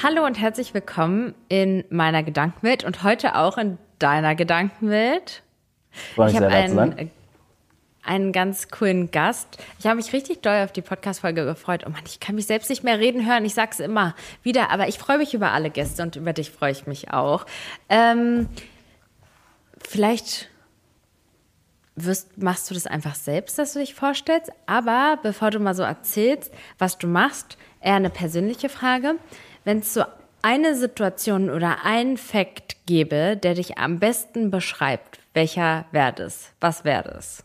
Hallo und herzlich willkommen in meiner Gedankenwelt und heute auch in deiner Gedankenwelt. Freue mich sehr, da zu sein einen ganz coolen Gast. Ich habe mich richtig doll auf die Podcast-Folge gefreut. Oh Mann, ich kann mich selbst nicht mehr reden hören. Ich sage es immer wieder, aber ich freue mich über alle Gäste und über dich freue ich mich auch. Ähm, vielleicht wirst, machst du das einfach selbst, dass du dich vorstellst. Aber bevor du mal so erzählst, was du machst, eher eine persönliche Frage. Wenn es so eine Situation oder einen Fakt gäbe, der dich am besten beschreibt, welcher wäre das? Was wäre das?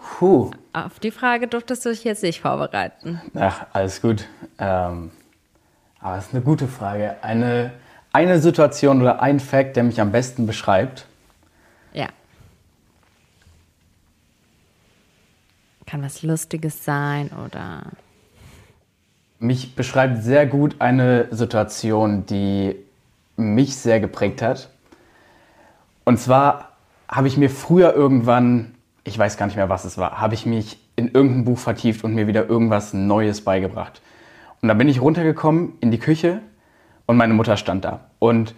Puh. Auf die Frage durftest du dich jetzt nicht vorbereiten. Ach, alles gut. Ähm, aber es ist eine gute Frage. Eine, eine Situation oder ein Fact, der mich am besten beschreibt. Ja. Kann was Lustiges sein oder. Mich beschreibt sehr gut eine Situation, die mich sehr geprägt hat. Und zwar habe ich mir früher irgendwann, ich weiß gar nicht mehr, was es war, habe ich mich in irgendein Buch vertieft und mir wieder irgendwas Neues beigebracht. Und da bin ich runtergekommen in die Küche und meine Mutter stand da. Und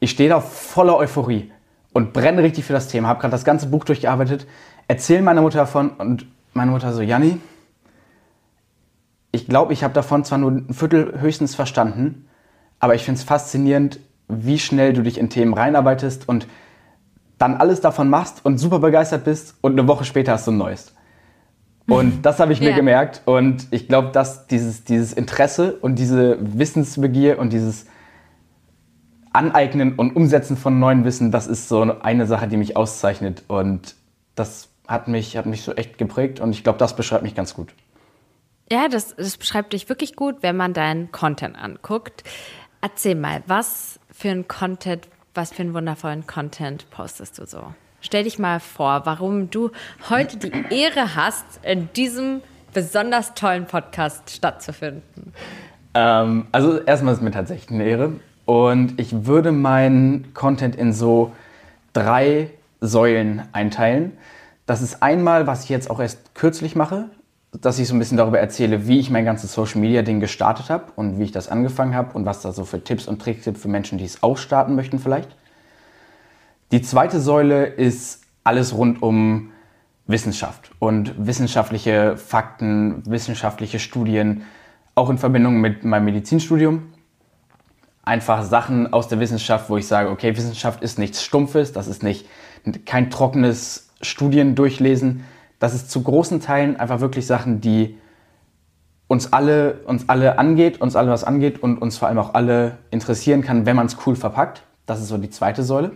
ich stehe da voller Euphorie und brenne richtig für das Thema, habe gerade das ganze Buch durchgearbeitet, erzähle meiner Mutter davon und meine Mutter so, Janni, ich glaube, ich habe davon zwar nur ein Viertel höchstens verstanden, aber ich finde es faszinierend, wie schnell du dich in Themen reinarbeitest und dann alles davon machst und super begeistert bist und eine Woche später hast du ein neues. Und das habe ich mir ja. gemerkt und ich glaube, dass dieses, dieses Interesse und diese Wissensbegier und dieses Aneignen und Umsetzen von neuen Wissen, das ist so eine Sache, die mich auszeichnet und das hat mich, hat mich so echt geprägt und ich glaube, das beschreibt mich ganz gut. Ja, das, das beschreibt dich wirklich gut, wenn man deinen Content anguckt. Erzähl mal, was für ein Content was für einen wundervollen Content postest du so? Stell dich mal vor, warum du heute die Ehre hast, in diesem besonders tollen Podcast stattzufinden. Ähm, also erstmal ist es mir tatsächlich eine Ehre. Und ich würde meinen Content in so drei Säulen einteilen. Das ist einmal, was ich jetzt auch erst kürzlich mache, dass ich so ein bisschen darüber erzähle, wie ich mein ganzes Social Media Ding gestartet habe und wie ich das angefangen habe und was da so für Tipps und Tricks gibt für Menschen, die es auch starten möchten vielleicht. Die zweite Säule ist alles rund um Wissenschaft und wissenschaftliche Fakten, wissenschaftliche Studien, auch in Verbindung mit meinem Medizinstudium. Einfach Sachen aus der Wissenschaft, wo ich sage, okay, Wissenschaft ist nichts Stumpfes, das ist nicht kein trockenes Studiendurchlesen, das ist zu großen Teilen einfach wirklich Sachen, die uns alle, uns alle angeht, uns alle was angeht und uns vor allem auch alle interessieren kann, wenn man es cool verpackt. Das ist so die zweite Säule.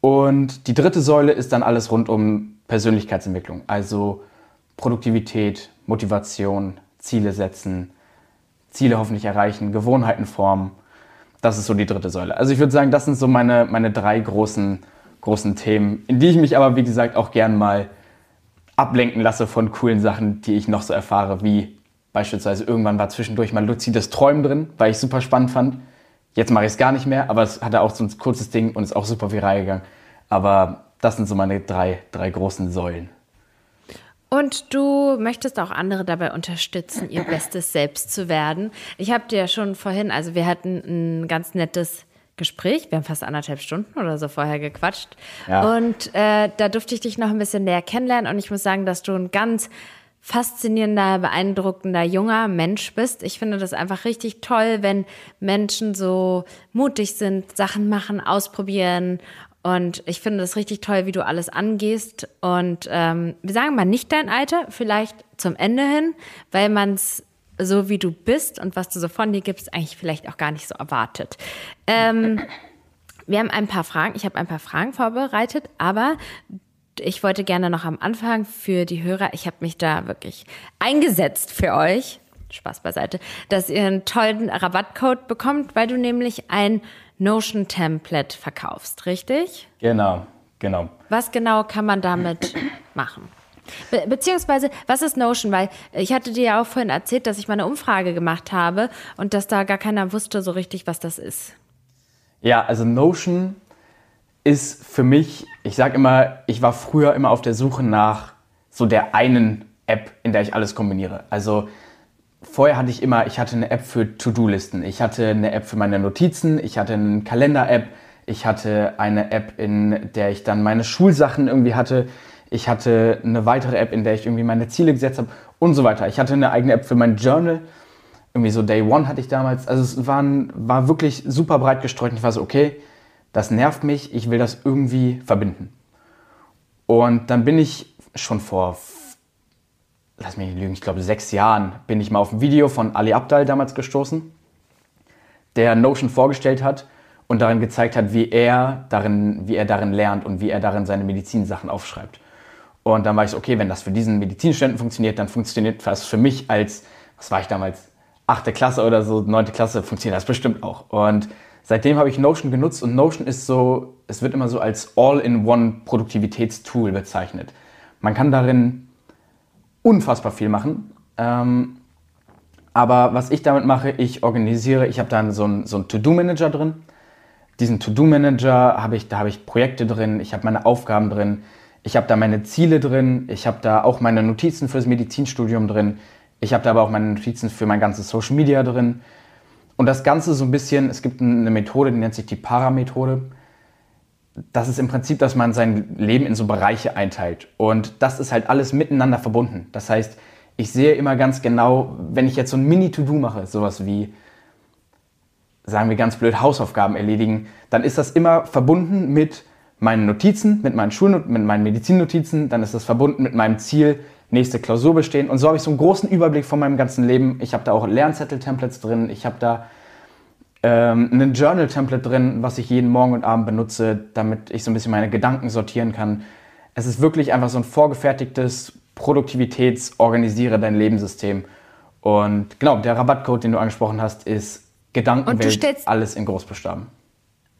Und die dritte Säule ist dann alles rund um Persönlichkeitsentwicklung, also Produktivität, Motivation, Ziele setzen, Ziele hoffentlich erreichen, Gewohnheiten formen. Das ist so die dritte Säule. Also ich würde sagen, das sind so meine, meine drei großen, großen Themen, in die ich mich aber, wie gesagt, auch gern mal ablenken lasse von coolen Sachen, die ich noch so erfahre, wie beispielsweise irgendwann war zwischendurch mal luzides Träumen drin, weil ich super spannend fand. Jetzt mache ich es gar nicht mehr, aber es hatte auch so ein kurzes Ding und ist auch super viral gegangen. Aber das sind so meine drei, drei großen Säulen. Und du möchtest auch andere dabei unterstützen, ihr bestes Selbst zu werden. Ich habe dir ja schon vorhin, also wir hatten ein ganz nettes Gespräch. Wir haben fast anderthalb Stunden oder so vorher gequatscht. Ja. Und äh, da durfte ich dich noch ein bisschen näher kennenlernen. Und ich muss sagen, dass du ein ganz faszinierender, beeindruckender junger Mensch bist. Ich finde das einfach richtig toll, wenn Menschen so mutig sind, Sachen machen, ausprobieren. Und ich finde das richtig toll, wie du alles angehst. Und ähm, wir sagen mal nicht dein Alter, vielleicht zum Ende hin, weil man es so wie du bist und was du so von dir gibst, eigentlich vielleicht auch gar nicht so erwartet. Ähm, wir haben ein paar Fragen, ich habe ein paar Fragen vorbereitet, aber ich wollte gerne noch am Anfang für die Hörer, ich habe mich da wirklich eingesetzt für euch, Spaß beiseite, dass ihr einen tollen Rabattcode bekommt, weil du nämlich ein Notion-Template verkaufst, richtig? Genau, genau. Was genau kann man damit machen? Be beziehungsweise, was ist Notion? Weil ich hatte dir ja auch vorhin erzählt, dass ich mal eine Umfrage gemacht habe und dass da gar keiner wusste so richtig, was das ist. Ja, also Notion ist für mich, ich sage immer, ich war früher immer auf der Suche nach so der einen App, in der ich alles kombiniere. Also vorher hatte ich immer, ich hatte eine App für To-Do-Listen, ich hatte eine App für meine Notizen, ich hatte eine Kalender-App, ich hatte eine App, in der ich dann meine Schulsachen irgendwie hatte, ich hatte eine weitere App, in der ich irgendwie meine Ziele gesetzt habe und so weiter. Ich hatte eine eigene App für mein Journal, irgendwie so Day One hatte ich damals. Also es waren, war wirklich super breit gestreut und ich war so, okay, das nervt mich, ich will das irgendwie verbinden. Und dann bin ich schon vor lass mich nicht lügen, ich glaube sechs Jahren bin ich mal auf ein Video von Ali Abdal damals gestoßen, der Notion vorgestellt hat und darin gezeigt hat, wie er darin, wie er darin lernt und wie er darin seine Medizinsachen aufschreibt. Und dann war ich so, okay, wenn das für diesen Medizinstudenten funktioniert, dann funktioniert das für mich als, was war ich damals, achte Klasse oder so, neunte Klasse, funktioniert das bestimmt auch. Und seitdem habe ich Notion genutzt und Notion ist so, es wird immer so als All-in-One Produktivitätstool bezeichnet. Man kann darin unfassbar viel machen. Ähm, aber was ich damit mache, ich organisiere, ich habe dann so einen so To-Do-Manager drin. Diesen To-Do-Manager habe ich, da habe ich Projekte drin, ich habe meine Aufgaben drin, ich habe da meine Ziele drin, ich habe da auch meine Notizen fürs Medizinstudium drin, ich habe da aber auch meine Notizen für mein ganzes Social Media drin. Und das Ganze so ein bisschen, es gibt eine Methode, die nennt sich die Para-Methode das ist im Prinzip, dass man sein Leben in so Bereiche einteilt. Und das ist halt alles miteinander verbunden. Das heißt, ich sehe immer ganz genau, wenn ich jetzt so ein Mini-To-Do mache, sowas wie, sagen wir ganz blöd, Hausaufgaben erledigen, dann ist das immer verbunden mit meinen Notizen, mit meinen Schul mit meinen Medizinnotizen, dann ist das verbunden mit meinem Ziel, nächste Klausur bestehen. Und so habe ich so einen großen Überblick von meinem ganzen Leben. Ich habe da auch Lernzettel-Templates drin, ich habe da ähm, ein Journal-Template drin, was ich jeden Morgen und Abend benutze, damit ich so ein bisschen meine Gedanken sortieren kann. Es ist wirklich einfach so ein vorgefertigtes Produktivitäts-Organisiere dein Lebenssystem. Und genau, der Rabattcode, den du angesprochen hast, ist Gedankenwelt, alles in Großbuchstaben.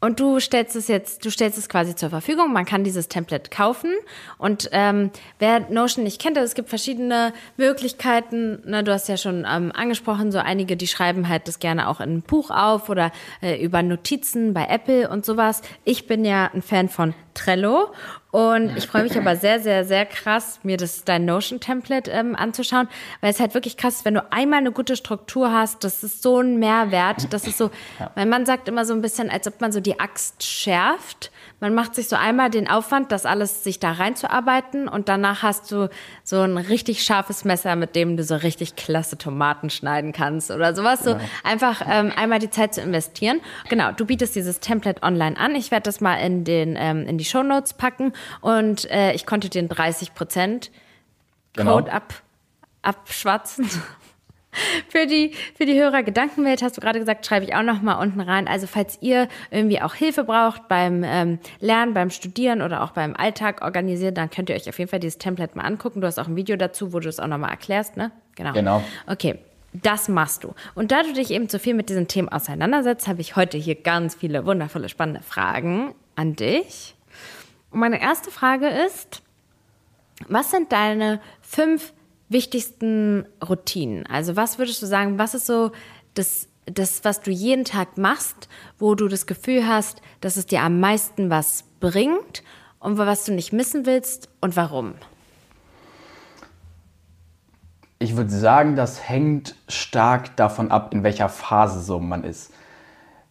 Und du stellst es jetzt, du stellst es quasi zur Verfügung. Man kann dieses Template kaufen. Und ähm, wer Notion nicht kennt, es gibt verschiedene Möglichkeiten. Na, du hast ja schon ähm, angesprochen, so einige, die schreiben halt das gerne auch in ein Buch auf oder äh, über Notizen bei Apple und sowas. Ich bin ja ein Fan von Trello und ich freue mich aber sehr, sehr, sehr krass, mir das dein Notion-Template ähm, anzuschauen, weil es halt wirklich krass ist, wenn du einmal eine gute Struktur hast, das ist so ein Mehrwert. Das ist so, ja. mein Mann sagt immer so ein bisschen, als ob man so die Axt schärft. Man macht sich so einmal den Aufwand, das alles sich da reinzuarbeiten und danach hast du so ein richtig scharfes Messer, mit dem du so richtig klasse Tomaten schneiden kannst oder sowas. So ja. einfach ähm, einmal die Zeit zu investieren. Genau, du bietest dieses Template online an. Ich werde das mal in, den, ähm, in die Show Notes packen und äh, ich konnte den 30 Prozent Code genau. ab, abschwatzen. für die, für die Hörer Gedankenwelt hast du gerade gesagt, schreibe ich auch noch mal unten rein. Also falls ihr irgendwie auch Hilfe braucht beim ähm, Lernen, beim Studieren oder auch beim Alltag organisieren, dann könnt ihr euch auf jeden Fall dieses Template mal angucken. Du hast auch ein Video dazu, wo du es auch noch mal erklärst, ne? Genau. Genau. Okay. Das machst du. Und da du dich eben so viel mit diesen Themen auseinandersetzt, habe ich heute hier ganz viele wundervolle, spannende Fragen an dich. Und meine erste Frage ist, was sind deine fünf wichtigsten Routinen? Also was würdest du sagen, was ist so das, das, was du jeden Tag machst, wo du das Gefühl hast, dass es dir am meisten was bringt und was du nicht missen willst und warum? Ich würde sagen, das hängt stark davon ab, in welcher Phase so man ist.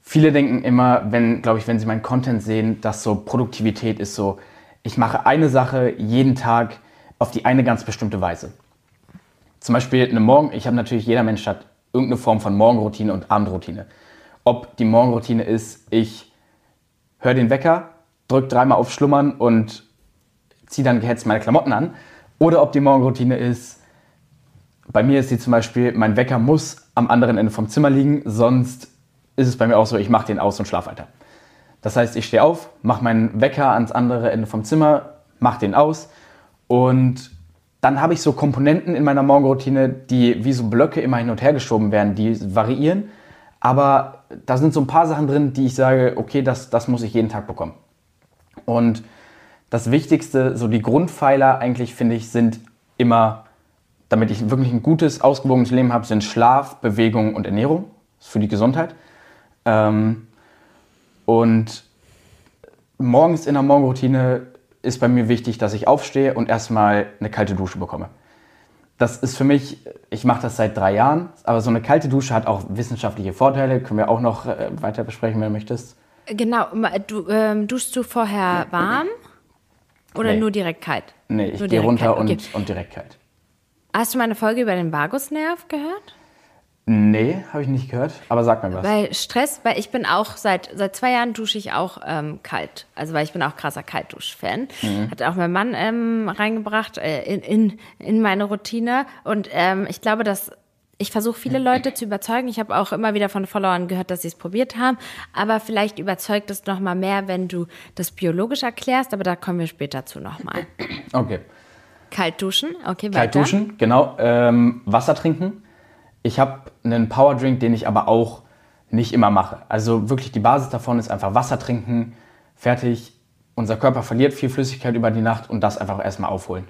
Viele denken immer, wenn, glaube ich, wenn sie meinen Content sehen, dass so Produktivität ist so, ich mache eine Sache jeden Tag auf die eine ganz bestimmte Weise. Zum Beispiel eine Morgen, ich habe natürlich, jeder Mensch hat irgendeine Form von Morgenroutine und Abendroutine. Ob die Morgenroutine ist, ich höre den Wecker, drücke dreimal auf Schlummern und ziehe dann gehetzt meine Klamotten an. Oder ob die Morgenroutine ist, bei mir ist sie zum Beispiel, mein Wecker muss am anderen Ende vom Zimmer liegen, sonst ist es bei mir auch so, ich mache den aus und schlafe weiter. Das heißt, ich stehe auf, mache meinen Wecker ans andere Ende vom Zimmer, mache den aus und dann habe ich so Komponenten in meiner Morgenroutine, die wie so Blöcke immer hin und her geschoben werden, die variieren. Aber da sind so ein paar Sachen drin, die ich sage, okay, das, das muss ich jeden Tag bekommen. Und das Wichtigste, so die Grundpfeiler eigentlich, finde ich, sind immer, damit ich wirklich ein gutes, ausgewogenes Leben habe, sind Schlaf, Bewegung und Ernährung. Für die Gesundheit. Ähm, und morgens in der Morgenroutine ist bei mir wichtig, dass ich aufstehe und erstmal eine kalte Dusche bekomme. das ist für mich, ich mache das seit drei Jahren, aber so eine kalte Dusche hat auch wissenschaftliche Vorteile. Können wir auch noch äh, weiter besprechen, wenn du möchtest. Genau, du, ähm, duschst du vorher warm oder Nee. nur direkt kalt? Nee, ich gehe runter kalt, und, okay. und direkt kalt. Hast du meine Folge über den Vagusnerv gehört? Nee, habe ich nicht gehört, aber sag mir was. Weil Stress, weil ich bin auch seit seit zwei Jahren dusche ich auch ähm, kalt. Also weil ich bin auch krasser Kaltdusch-Fan. Hat auch mein Mann ähm, reingebracht äh, in, in, in meine Routine. Und ähm, ich glaube, dass ich versuche viele Leute zu überzeugen. Ich habe auch immer wieder von Followern gehört, dass sie es probiert haben. Aber vielleicht überzeugt es noch mal mehr, wenn du das biologisch erklärst. Aber da kommen wir später zu noch mal. Okay. Kalt duschen, okay, weiter. Kalt duschen, genau. Ähm, Wasser trinken. Ich habe einen Powerdrink, den ich aber auch nicht immer mache. Also wirklich die Basis davon ist einfach Wasser trinken, fertig. Unser Körper verliert viel Flüssigkeit über die Nacht und das einfach erstmal aufholen.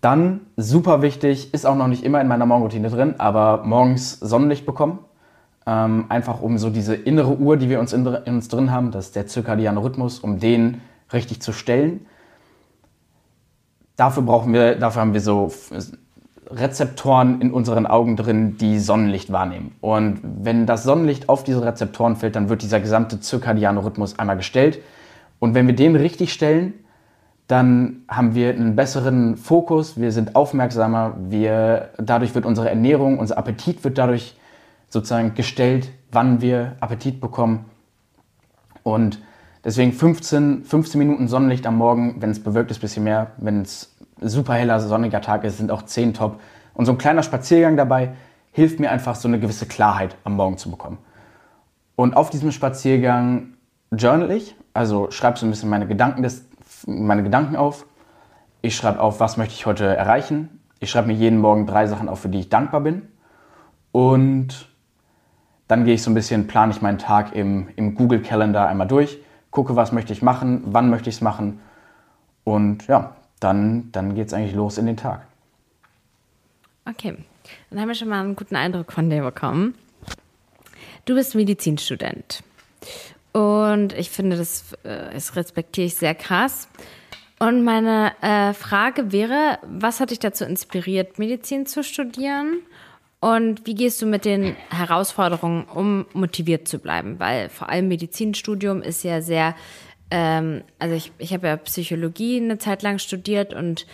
Dann, super wichtig, ist auch noch nicht immer in meiner Morgenroutine drin, aber morgens Sonnenlicht bekommen. Ähm, einfach um so diese innere Uhr, die wir uns in, in uns drin haben, das ist der zirkadiane Rhythmus, um den richtig zu stellen. Dafür brauchen wir, dafür haben wir so Rezeptoren in unseren Augen drin, die Sonnenlicht wahrnehmen. Und wenn das Sonnenlicht auf diese Rezeptoren fällt, dann wird dieser gesamte zirkadiane Rhythmus einmal gestellt. Und wenn wir den richtig stellen, dann haben wir einen besseren Fokus, wir sind aufmerksamer, wir, dadurch wird unsere Ernährung, unser Appetit wird dadurch sozusagen gestellt, wann wir Appetit bekommen. Und deswegen 15, 15 Minuten Sonnenlicht am Morgen, wenn es bewölkt ist, ein bisschen mehr. Wenn es super heller, sonniger Tag ist, sind auch 10 top. Und so ein kleiner Spaziergang dabei hilft mir einfach, so eine gewisse Klarheit am Morgen zu bekommen. Und auf diesem Spaziergang journal ich, also schreibe so ein bisschen meine Gedanken, des, meine Gedanken auf. Ich schreibe auf, was möchte ich heute erreichen. Ich schreibe mir jeden Morgen drei Sachen auf, für die ich dankbar bin. Und dann gehe ich so ein bisschen, plane ich meinen Tag im, im Google Calendar einmal durch, gucke, was möchte ich machen, wann möchte ich es machen. Und ja, dann, dann geht es eigentlich los in den Tag. Okay, dann haben wir schon mal einen guten Eindruck von dir bekommen. Du bist Medizinstudent. Und ich finde, das, äh, das respektiere ich sehr krass. Und meine äh, Frage wäre, was hat dich dazu inspiriert, Medizin zu studieren? Und wie gehst du mit den Herausforderungen um, motiviert zu bleiben? Weil vor allem Medizinstudium ist ja sehr, ähm, also ich, ich habe ja Psychologie eine Zeit lang studiert und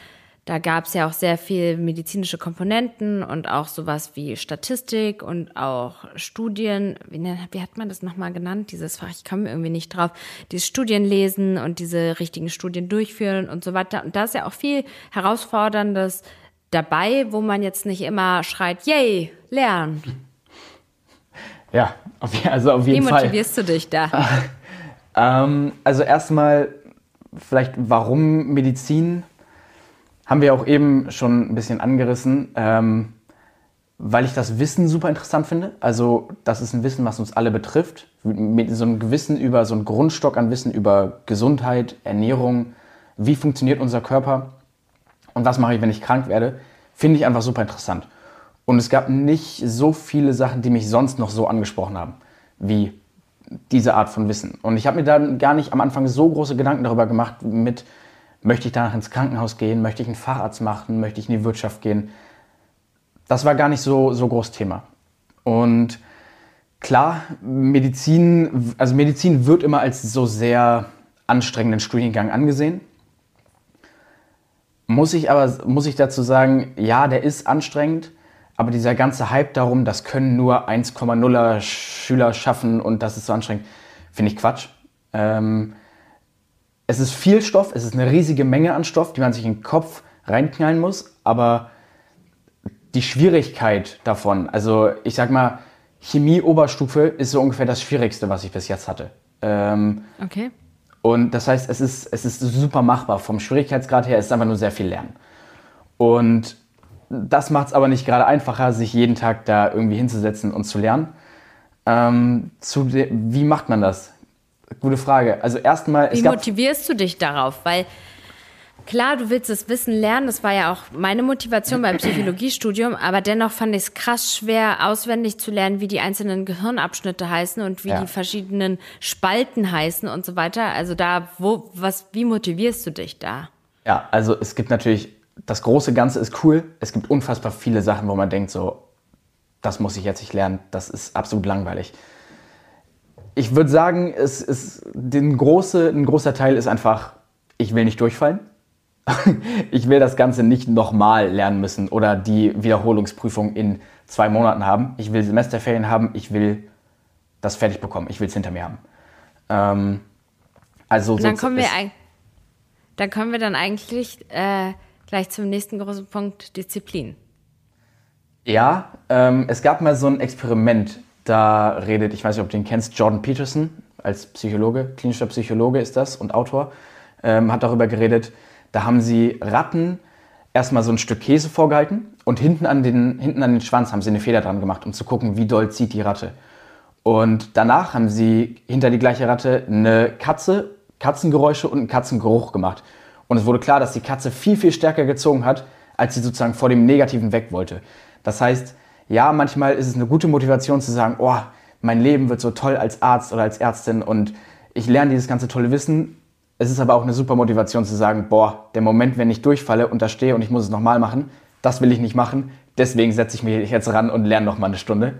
da gab es ja auch sehr viel medizinische Komponenten und auch sowas wie Statistik und auch Studien. Wie, wie hat man das nochmal genannt? Dieses Fach, ich komme irgendwie nicht drauf. Dieses Studien lesen und diese richtigen Studien durchführen und so weiter. Und da ist ja auch viel Herausforderndes dabei, wo man jetzt nicht immer schreit, yay, lernen. Ja, also auf Wie jeden Fall. motivierst du dich da? Ähm, also erstmal vielleicht, warum Medizin? Haben wir auch eben schon ein bisschen angerissen, ähm, weil ich das Wissen super interessant finde. Also das ist ein Wissen, was uns alle betrifft. Mit so einem Gewissen über, so einen Grundstock an Wissen über Gesundheit, Ernährung, wie funktioniert unser Körper und was mache ich, wenn ich krank werde, finde ich einfach super interessant. Und es gab nicht so viele Sachen, die mich sonst noch so angesprochen haben, wie diese Art von Wissen. Und ich habe mir dann gar nicht am Anfang so große Gedanken darüber gemacht, mit, möchte ich danach ins Krankenhaus gehen, möchte ich einen Facharzt machen, möchte ich in die Wirtschaft gehen. Das war gar nicht so, so groß Thema. Und klar, Medizin, also Medizin wird immer als so sehr anstrengenden Studiengang angesehen. Muss ich aber, muss ich dazu sagen, ja, der ist anstrengend, aber dieser ganze Hype darum, das können nur 1,0er Schüler schaffen und das ist so anstrengend, finde ich Quatsch. Ähm, es ist viel Stoff, es ist eine riesige Menge an Stoff, die man sich in den Kopf reinknallen muss, aber die Schwierigkeit davon, also ich sag mal, Chemie-Oberstufe ist so ungefähr das Schwierigste, was ich bis jetzt hatte. Ähm, Okay. und das heißt, es ist, es ist super machbar. Vom Schwierigkeitsgrad her ist es einfach nur sehr viel Lernen. Und das macht es aber nicht gerade einfacher, sich jeden Tag da irgendwie hinzusetzen und zu lernen. Ähm, zu wie macht man das? Gute Frage. Also erstmal, Wie motivierst du dich darauf? Weil klar, du willst das Wissen lernen, das war ja auch meine Motivation beim Psychologiestudium, aber dennoch fand ich es krass schwer, auswendig zu lernen, wie die einzelnen Gehirnabschnitte heißen und wie Ja. die verschiedenen Spalten heißen und so weiter. Also da, wo, was, wie motivierst du dich da? Ja, also es gibt natürlich das große Ganze ist cool. Es gibt unfassbar viele Sachen, wo man denkt, so, das muss ich jetzt nicht lernen, das ist absolut langweilig. Ich würde sagen, es ist, den große, ein großer Teil ist einfach, ich will nicht durchfallen. ich will das Ganze nicht nochmal lernen müssen oder die Wiederholungsprüfung in zwei Monaten haben. Ich will Semesterferien haben, ich will das fertig bekommen, ich will es hinter mir haben. Ähm, also Und dann kommen wir dann kommen wir dann eigentlich äh, gleich zum nächsten großen Punkt, Disziplin. Ja, ähm, es gab mal so ein Experiment, da redet, ich weiß nicht, ob du den kennst, Jordan Peterson als Psychologe, klinischer Psychologe ist das und Autor, ähm, hat darüber geredet, da haben sie Ratten erstmal so ein Stück Käse vorgehalten und hinten an, den, hinten an den Schwanz haben sie eine Feder dran gemacht, um zu gucken, wie doll zieht die Ratte. Und danach haben sie hinter die gleiche Ratte eine Katze, Katzengeräusche und einen Katzengeruch gemacht. Und es wurde klar, dass die Katze viel, viel stärker gezogen hat, als sie sozusagen vor dem Negativen weg wollte. Das heißt, ja, manchmal ist es eine gute Motivation zu sagen, oh, mein Leben wird so toll als Arzt oder als Ärztin und ich lerne dieses ganze tolle Wissen es ist aber auch eine super Motivation zu sagen, boah, der Moment, wenn ich durchfalle und da stehe und ich muss es nochmal machen, das will ich nicht machen. Deswegen setze ich mich jetzt ran und lerne nochmal eine Stunde.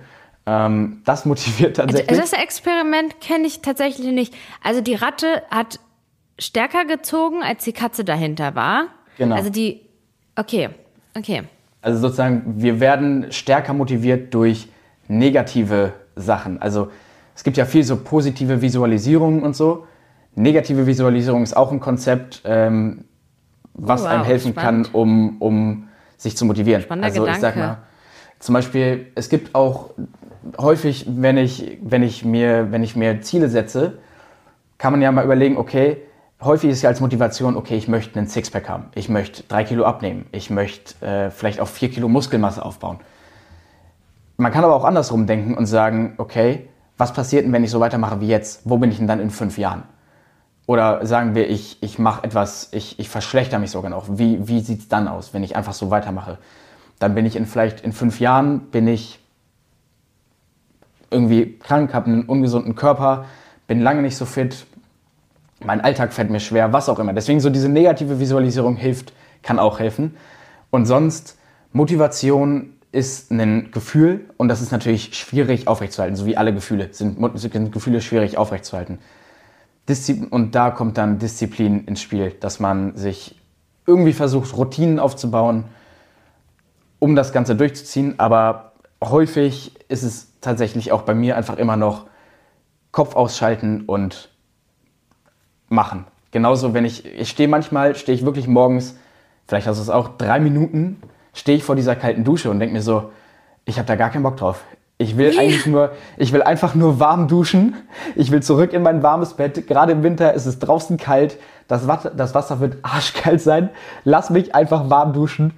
Ähm, das motiviert tatsächlich. Das Experiment kenne ich tatsächlich nicht. Also die Ratte hat stärker gezogen, als die Katze dahinter war. Genau. Also die, okay, okay. Also sozusagen, wir werden stärker motiviert durch negative Sachen. Also es gibt ja viel so positive Visualisierungen und so. Negative Visualisierung ist auch ein Konzept, ähm, was oh, wow, einem helfen spannend. kann, um, um sich zu motivieren. Spannender also Gedanke. ich sag mal, zum Beispiel, es gibt auch häufig, wenn ich, wenn ich, mir, wenn ich mir Ziele setze, kann man ja mal überlegen, okay, häufig ist ja als Motivation, okay, ich möchte einen Sixpack haben, ich möchte drei Kilo abnehmen, ich möchte äh, vielleicht auf vier Kilo Muskelmasse aufbauen. Man kann aber auch andersrum denken und sagen, okay, was passiert denn, wenn ich so weitermache wie jetzt? Wo bin ich denn dann in fünf Jahren? Oder sagen wir, ich, ich mache etwas, ich, ich verschlechter mich sogar noch. Wie, wie sieht es dann aus, wenn ich einfach so weitermache? Dann bin ich in vielleicht in fünf Jahren, bin ich irgendwie krank, habe einen ungesunden Körper, bin lange nicht so fit, mein Alltag fällt mir schwer, was auch immer. Deswegen so diese negative Visualisierung hilft, kann auch helfen. Und sonst, Motivation ist ein Gefühl und das ist natürlich schwierig aufrechtzuerhalten, so wie alle Gefühle sind, sind Gefühle schwierig aufrechtzuerhalten. Disziplin, und da kommt dann Disziplin ins Spiel, dass man sich irgendwie versucht, Routinen aufzubauen, um das Ganze durchzuziehen. Aber häufig ist es tatsächlich auch bei mir einfach immer noch Kopf ausschalten und machen. Genauso, wenn ich, ich stehe manchmal, stehe ich wirklich morgens, vielleicht hast du es auch, drei Minuten, stehe ich vor dieser kalten Dusche und denke mir so, ich habe da gar keinen Bock drauf. Ich will eigentlich nur, ich will einfach nur warm duschen. Ich will zurück in mein warmes Bett. Gerade im Winter ist es draußen kalt. Das Wasser, das Wasser wird arschkalt sein. Lass mich einfach warm duschen.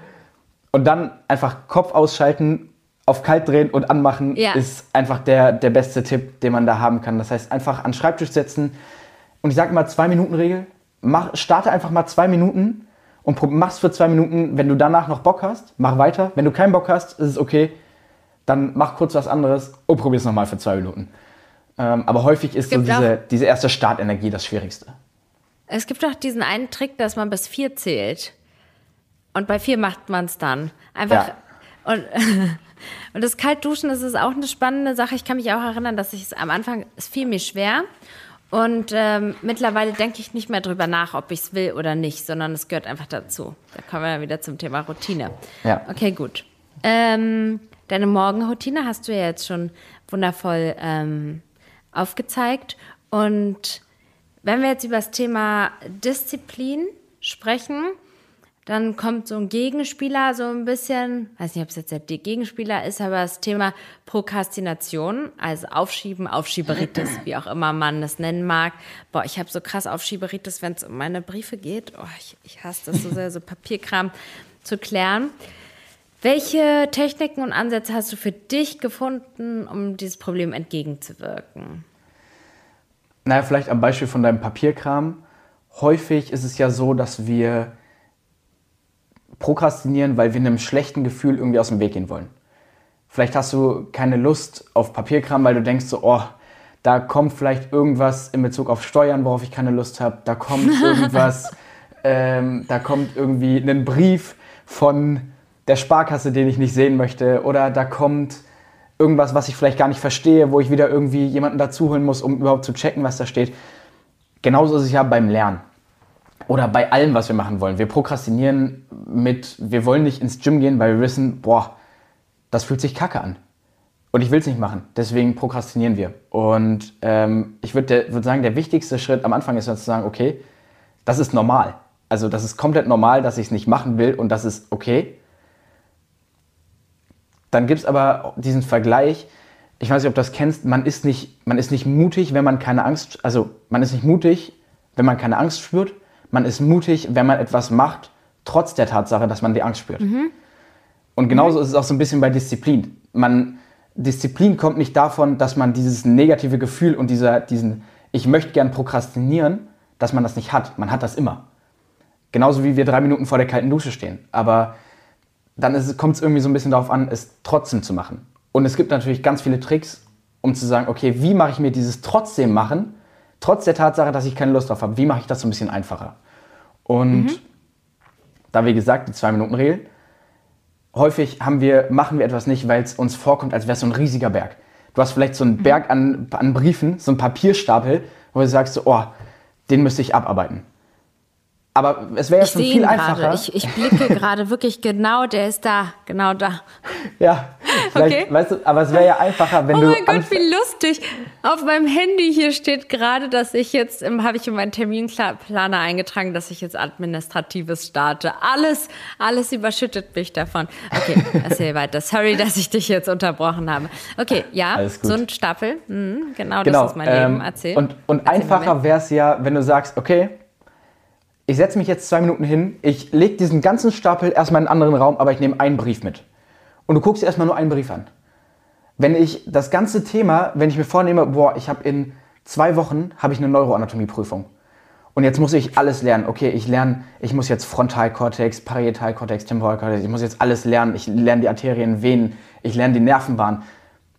Und dann einfach Kopf ausschalten, auf kalt drehen und anmachen ja. ist einfach der, der beste Tipp, den man da haben kann. Das heißt, einfach an den Schreibtisch setzen. Und ich sage immer zwei Minuten Regel. Mach, starte einfach mal zwei Minuten und mach's für zwei Minuten. Wenn du danach noch Bock hast, mach weiter. Wenn du keinen Bock hast, ist es okay dann mach kurz was anderes und probier es nochmal für zwei Minuten. Ähm, aber häufig ist so diese, diese erste Startenergie das Schwierigste. Es gibt doch diesen einen Trick, dass man bis vier zählt. Und bei vier macht man es dann. Einfach. Ja. Und, und das Kaltduschen das ist auch eine spannende Sache. Ich kann mich auch erinnern, dass ich es am Anfang, es fiel mir schwer. Und ähm, mittlerweile denke ich nicht mehr drüber nach, ob ich es will oder nicht, sondern es gehört einfach dazu. Da kommen wir dann wieder zum Thema Routine. Ja. Okay, gut. Ähm, Deine Morgenroutine hast du ja jetzt schon wundervoll ähm, aufgezeigt. Und wenn wir jetzt über das Thema Disziplin sprechen, dann kommt so ein Gegenspieler so ein bisschen, weiß nicht, ob es jetzt der Gegenspieler ist, aber das Thema Prokrastination, also Aufschieben, Aufschieberitis, wie auch immer man das nennen mag. Boah, ich habe so krass Aufschieberitis, wenn es um meine Briefe geht. Oh, ich, ich hasse das so sehr, so Papierkram zu klären. Welche Techniken und Ansätze hast du für dich gefunden, um dieses Problem entgegenzuwirken? Naja, vielleicht am Beispiel von deinem Papierkram. Häufig ist es ja so, dass wir prokrastinieren, weil wir einem schlechten Gefühl irgendwie aus dem Weg gehen wollen. Vielleicht hast du keine Lust auf Papierkram, weil du denkst so, oh, da kommt vielleicht irgendwas in Bezug auf Steuern, worauf ich keine Lust habe. Da kommt irgendwas, ähm, da kommt irgendwie ein Brief, von der Sparkasse, den ich nicht sehen möchte, oder da kommt irgendwas, was ich vielleicht gar nicht verstehe, wo ich wieder irgendwie jemanden dazuholen muss, um überhaupt zu checken, was da steht. Genauso ist es ja beim Lernen. Oder bei allem, was wir machen wollen. Wir prokrastinieren mit, wir wollen nicht ins Gym gehen, weil wir wissen, boah, das fühlt sich kacke an. Und ich will es nicht machen. Deswegen prokrastinieren wir. Und ähm, ich würde würd sagen, der wichtigste Schritt am Anfang ist dann zu sagen, okay, das ist normal. Also das ist komplett normal, dass ich es nicht machen will und das ist okay. Dann gibt es aber diesen Vergleich, ich weiß nicht, ob du das kennst, man ist, nicht, man ist nicht mutig, wenn man keine Angst, also man ist nicht mutig, wenn man keine Angst spürt. Man ist mutig, wenn man etwas macht, trotz der Tatsache, dass man die Angst spürt. Mhm. Und genauso mhm. ist es auch so ein bisschen bei Disziplin. Man, Disziplin kommt nicht davon, dass man dieses negative Gefühl und dieser, diesen, ich möchte gern prokrastinieren, dass man das nicht hat. Man hat das immer. Genauso wie wir drei Minuten vor der kalten Dusche stehen. Aber dann kommt es irgendwie so ein bisschen darauf an, es trotzdem zu machen. Und es gibt natürlich ganz viele Tricks, um zu sagen, okay, wie mache ich mir dieses trotzdem machen, trotz der Tatsache, dass ich keine Lust drauf habe, wie mache ich das so ein bisschen einfacher? Und mhm. da, wie gesagt, die Zwei-Minuten-Regel, häufig haben wir, machen wir etwas nicht, weil es uns vorkommt, als wäre es so ein riesiger Berg. Du hast vielleicht so einen mhm. Berg an, an Briefen, so einen Papierstapel, wo du sagst, so, oh, den müsste ich abarbeiten. Aber es wäre ja schon viel einfacher. Ich, ich blicke gerade wirklich genau, der ist da, genau da. Ja, okay. weißt du, aber es wäre ja einfacher, wenn oh du. Oh mein Gott, wie lustig. Auf meinem Handy hier steht gerade, dass ich jetzt, habe ich in meinen Terminplaner eingetragen, dass ich jetzt Administratives starte. Alles, alles überschüttet mich davon. Okay, erzähl weiter. Sorry, dass ich dich jetzt unterbrochen habe. Okay, ja, so ein Stapel. Mhm, genau, genau, das ist mein ähm, Leben. Erzähl. Und, und Erzähl einfacher wäre es ja, wenn du sagst, okay, ich setze mich jetzt zwei Minuten hin, ich lege diesen ganzen Stapel erstmal in einen anderen Raum, aber ich nehme einen Brief mit. Und du guckst dir erstmal nur einen Brief an. Wenn ich das ganze Thema, wenn ich mir vornehme, boah, ich habe in zwei Wochen habe ich eine Neuroanatomieprüfung. Und jetzt muss ich alles lernen. Okay, ich lerne, ich muss jetzt Frontalkortex, Parietalkortex, Temporalkortex, ich muss jetzt alles lernen. Ich lerne die Arterien, Venen, ich lerne die Nervenbahn.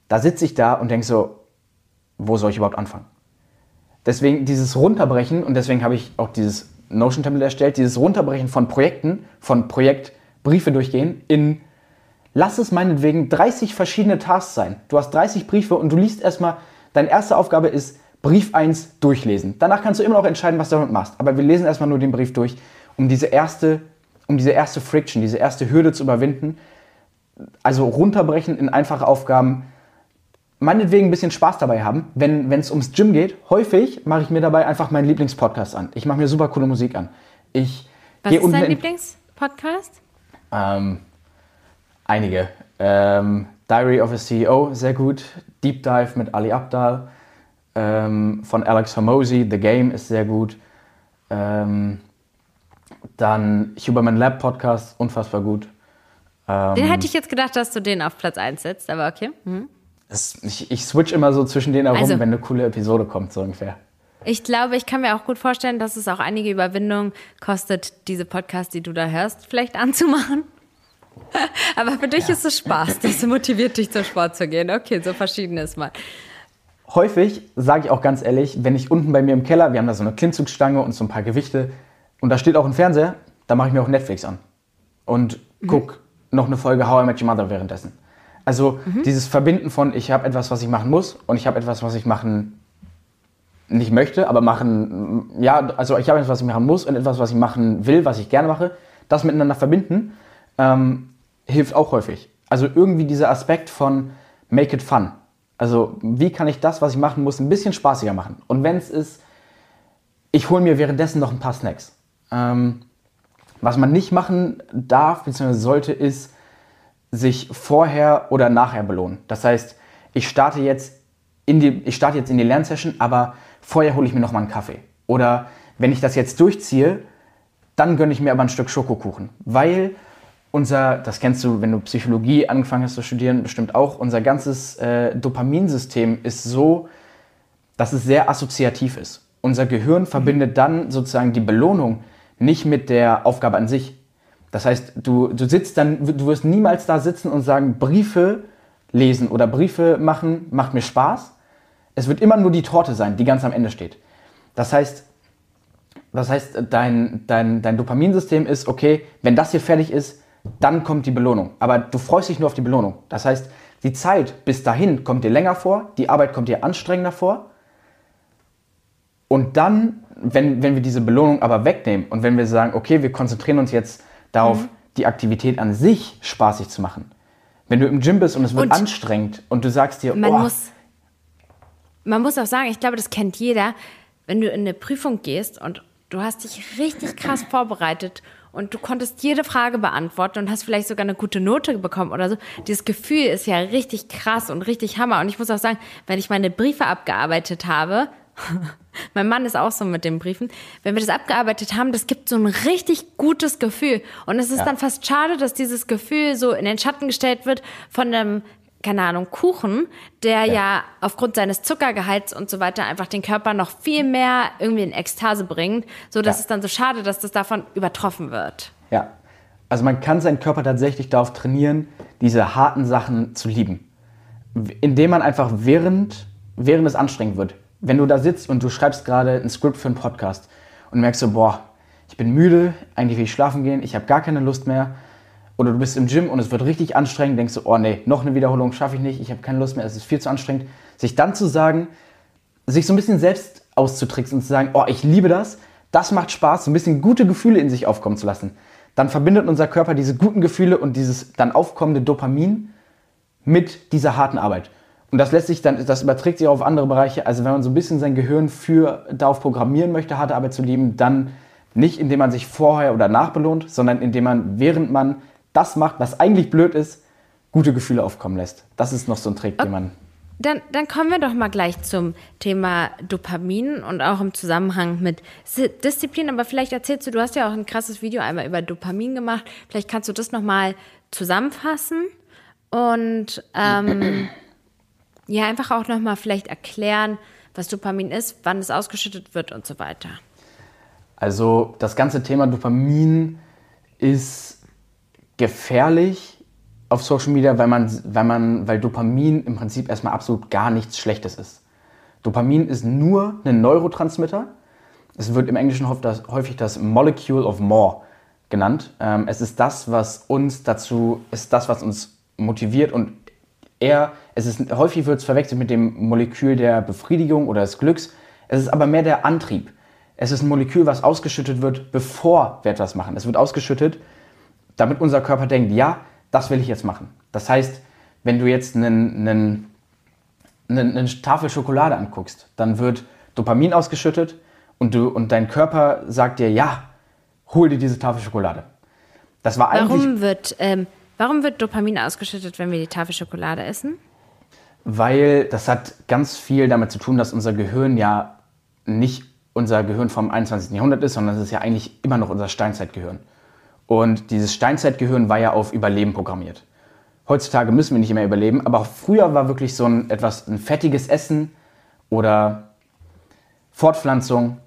Da sitze ich da und denke so, wo soll ich überhaupt anfangen? Deswegen dieses Runterbrechen und deswegen habe ich auch dieses Notion-Template erstellt, dieses Runterbrechen von Projekten, von Projektbriefe durchgehen in, lass es meinetwegen 30 verschiedene Tasks sein. Du hast 30 Briefe und du liest erstmal, deine erste Aufgabe ist Brief 1 durchlesen. Danach kannst du immer noch entscheiden, was du damit machst. Aber wir lesen erstmal nur den Brief durch, um diese erste, um diese erste Friction, diese erste Hürde zu überwinden. Also runterbrechen in einfache Aufgaben, meinetwegen ein bisschen Spaß dabei haben. Wenn es ums Gym geht, häufig mache ich mir dabei einfach meinen Lieblingspodcast an. Ich mache mir super coole Musik an. Ich Was ist dein Lieblingspodcast? Ähm, einige. Ähm, Diary of a CEO, sehr gut. Deep Dive mit Ali Abdal. Ähm, von Alex Hormozy, The Game ist sehr gut. Ähm, dann Huberman Lab Podcast, unfassbar gut. den hätte ähm, ich jetzt gedacht, dass du den auf Platz 1 setzt, aber okay. Mhm. Es, ich, ich switch immer so zwischen denen herum, also, wenn eine coole Episode kommt, so ungefähr. Ich glaube, ich kann mir auch gut vorstellen, dass es auch einige Überwindung kostet, diese Podcasts, die du da hörst, vielleicht anzumachen. Aber für dich ja. ist es Spaß. Das motiviert dich, zum Sport zu gehen. Okay, so verschieden ist mal. Häufig sage ich auch ganz ehrlich, wenn ich unten bei mir im Keller, wir haben da so eine Klimmzugstange und so ein paar Gewichte und da steht auch ein Fernseher, da mache ich mir auch Netflix an und mhm. guck noch eine Folge How I Met Your Mother währenddessen. Also mhm. dieses Verbinden von, ich habe etwas, was ich machen muss und ich habe etwas, was ich machen nicht möchte, aber machen, ja, also ich habe etwas, was ich machen muss und etwas, was ich machen will, was ich gerne mache, das miteinander verbinden, ähm, hilft auch häufig. Also irgendwie dieser Aspekt von make it fun. Also wie kann ich das, was ich machen muss, ein bisschen spaßiger machen? Und wenn es ist, ich hole mir währenddessen noch ein paar Snacks. Ähm, was man nicht machen darf bzw. sollte, ist sich vorher oder nachher belohnen. Das heißt, ich starte jetzt in die, ich starte jetzt in die Lernsession, aber vorher hole ich mir noch mal einen Kaffee. Oder wenn ich das jetzt durchziehe, dann gönne ich mir aber ein Stück Schokokuchen. Weil unser, das kennst du, wenn du Psychologie angefangen hast zu studieren, bestimmt auch, unser ganzes äh, Dopaminsystem ist so, dass es sehr assoziativ ist. Unser Gehirn verbindet dann sozusagen die Belohnung nicht mit der Aufgabe an sich, das heißt, du, du sitzt dann, du wirst niemals da sitzen und sagen, Briefe lesen oder Briefe machen macht mir Spaß. Es wird immer nur die Torte sein, die ganz am Ende steht. Das heißt, das heißt dein, dein, dein Dopaminsystem ist, okay, wenn das hier fertig ist, dann kommt die Belohnung. Aber du freust dich nur auf die Belohnung. Das heißt, die Zeit bis dahin kommt dir länger vor, die Arbeit kommt dir anstrengender vor. Und dann, wenn, wenn wir diese Belohnung aber wegnehmen und wenn wir sagen, okay, wir konzentrieren uns jetzt darauf, mhm. die Aktivität an sich spaßig zu machen. Wenn du im Gym bist und es wird und anstrengend und du sagst dir, man oh, muss, man muss auch sagen, ich glaube, das kennt jeder, wenn du in eine Prüfung gehst und du hast dich richtig krass vorbereitet und du konntest jede Frage beantworten und hast vielleicht sogar eine gute Note bekommen oder so. Dieses Gefühl ist ja richtig krass und richtig Hammer. Und ich muss auch sagen, wenn ich meine Briefe abgearbeitet habe, mein Mann ist auch so mit den Briefen, wenn wir das abgearbeitet haben, das gibt so ein richtig gutes Gefühl. Und es ist ja. dann fast schade, dass dieses Gefühl so in den Schatten gestellt wird von einem keine Ahnung, Kuchen, der ja. ja. aufgrund seines Zuckergehalts und so weiter einfach den Körper noch viel mehr irgendwie in Ekstase bringt, so dass ja. es dann so schade, dass das davon übertroffen wird. Ja. Also man kann seinen Körper tatsächlich darauf trainieren, diese harten Sachen zu lieben. Indem man einfach während, während es anstrengend wird, wenn du da sitzt und du schreibst gerade ein Skript für einen Podcast und merkst so, boah, ich bin müde, eigentlich will ich schlafen gehen, ich habe gar keine Lust mehr, oder du bist im Gym und es wird richtig anstrengend, denkst du, oh nee, noch eine Wiederholung schaffe ich nicht, ich habe keine Lust mehr, es ist viel zu anstrengend. Sich dann zu sagen, sich so ein bisschen selbst auszutricksen und zu sagen, oh, ich liebe das, das macht Spaß, so ein bisschen gute Gefühle in sich aufkommen zu lassen. Dann verbindet unser Körper diese guten Gefühle und dieses dann aufkommende Dopamin mit dieser harten Arbeit. Und das lässt sich dann, das überträgt sich auch auf andere Bereiche. Also wenn man so ein bisschen sein Gehirn für darauf programmieren möchte, harte Arbeit zu lieben, dann nicht indem man sich vorher oder nachbelohnt, sondern indem man, während man das macht, was eigentlich blöd ist, gute Gefühle aufkommen lässt. Das ist noch so ein Trick, den man. Dann, dann kommen wir doch mal gleich zum Thema Dopamin und auch im Zusammenhang mit Disziplin. Aber vielleicht erzählst du, du hast ja auch ein krasses Video einmal über Dopamin gemacht. Vielleicht kannst du das noch mal zusammenfassen und ähm, ja einfach auch noch mal vielleicht erklären, was Dopamin ist, wann es ausgeschüttet wird und so weiter. Also das ganze Thema Dopamin ist gefährlich auf Social Media, weil, man, weil, man, weil Dopamin im Prinzip erstmal absolut gar nichts Schlechtes ist. Dopamin ist nur ein Neurotransmitter. Es wird im Englischen häufig das Molecule of More genannt. Ähm, es ist das, was uns dazu, ist das, was uns motiviert und eher, es ist, häufig wird es verwechselt mit dem Molekül der Befriedigung oder des Glücks. Es ist aber mehr der Antrieb. Es ist ein Molekül, was ausgeschüttet wird, bevor wir etwas machen. Es wird ausgeschüttet, damit unser Körper denkt, ja, das will ich jetzt machen. Das heißt, wenn du jetzt einen, eine Tafel Schokolade anguckst, dann wird Dopamin ausgeschüttet und, du, und dein Körper sagt dir, ja, hol dir diese Tafel Schokolade. Das war eigentlich. Warum wird, ähm, warum wird Dopamin ausgeschüttet, wenn wir die Tafel Schokolade essen? Weil das hat ganz viel damit zu tun, dass unser Gehirn ja nicht unser Gehirn vom 21. Jahrhundert ist, sondern es ist ja eigentlich immer noch unser Steinzeitgehirn. Und dieses Steinzeitgehirn war ja auf Überleben programmiert. Heutzutage müssen wir nicht mehr überleben, aber früher war wirklich so ein etwas ein fettiges Essen oder Fortpflanzung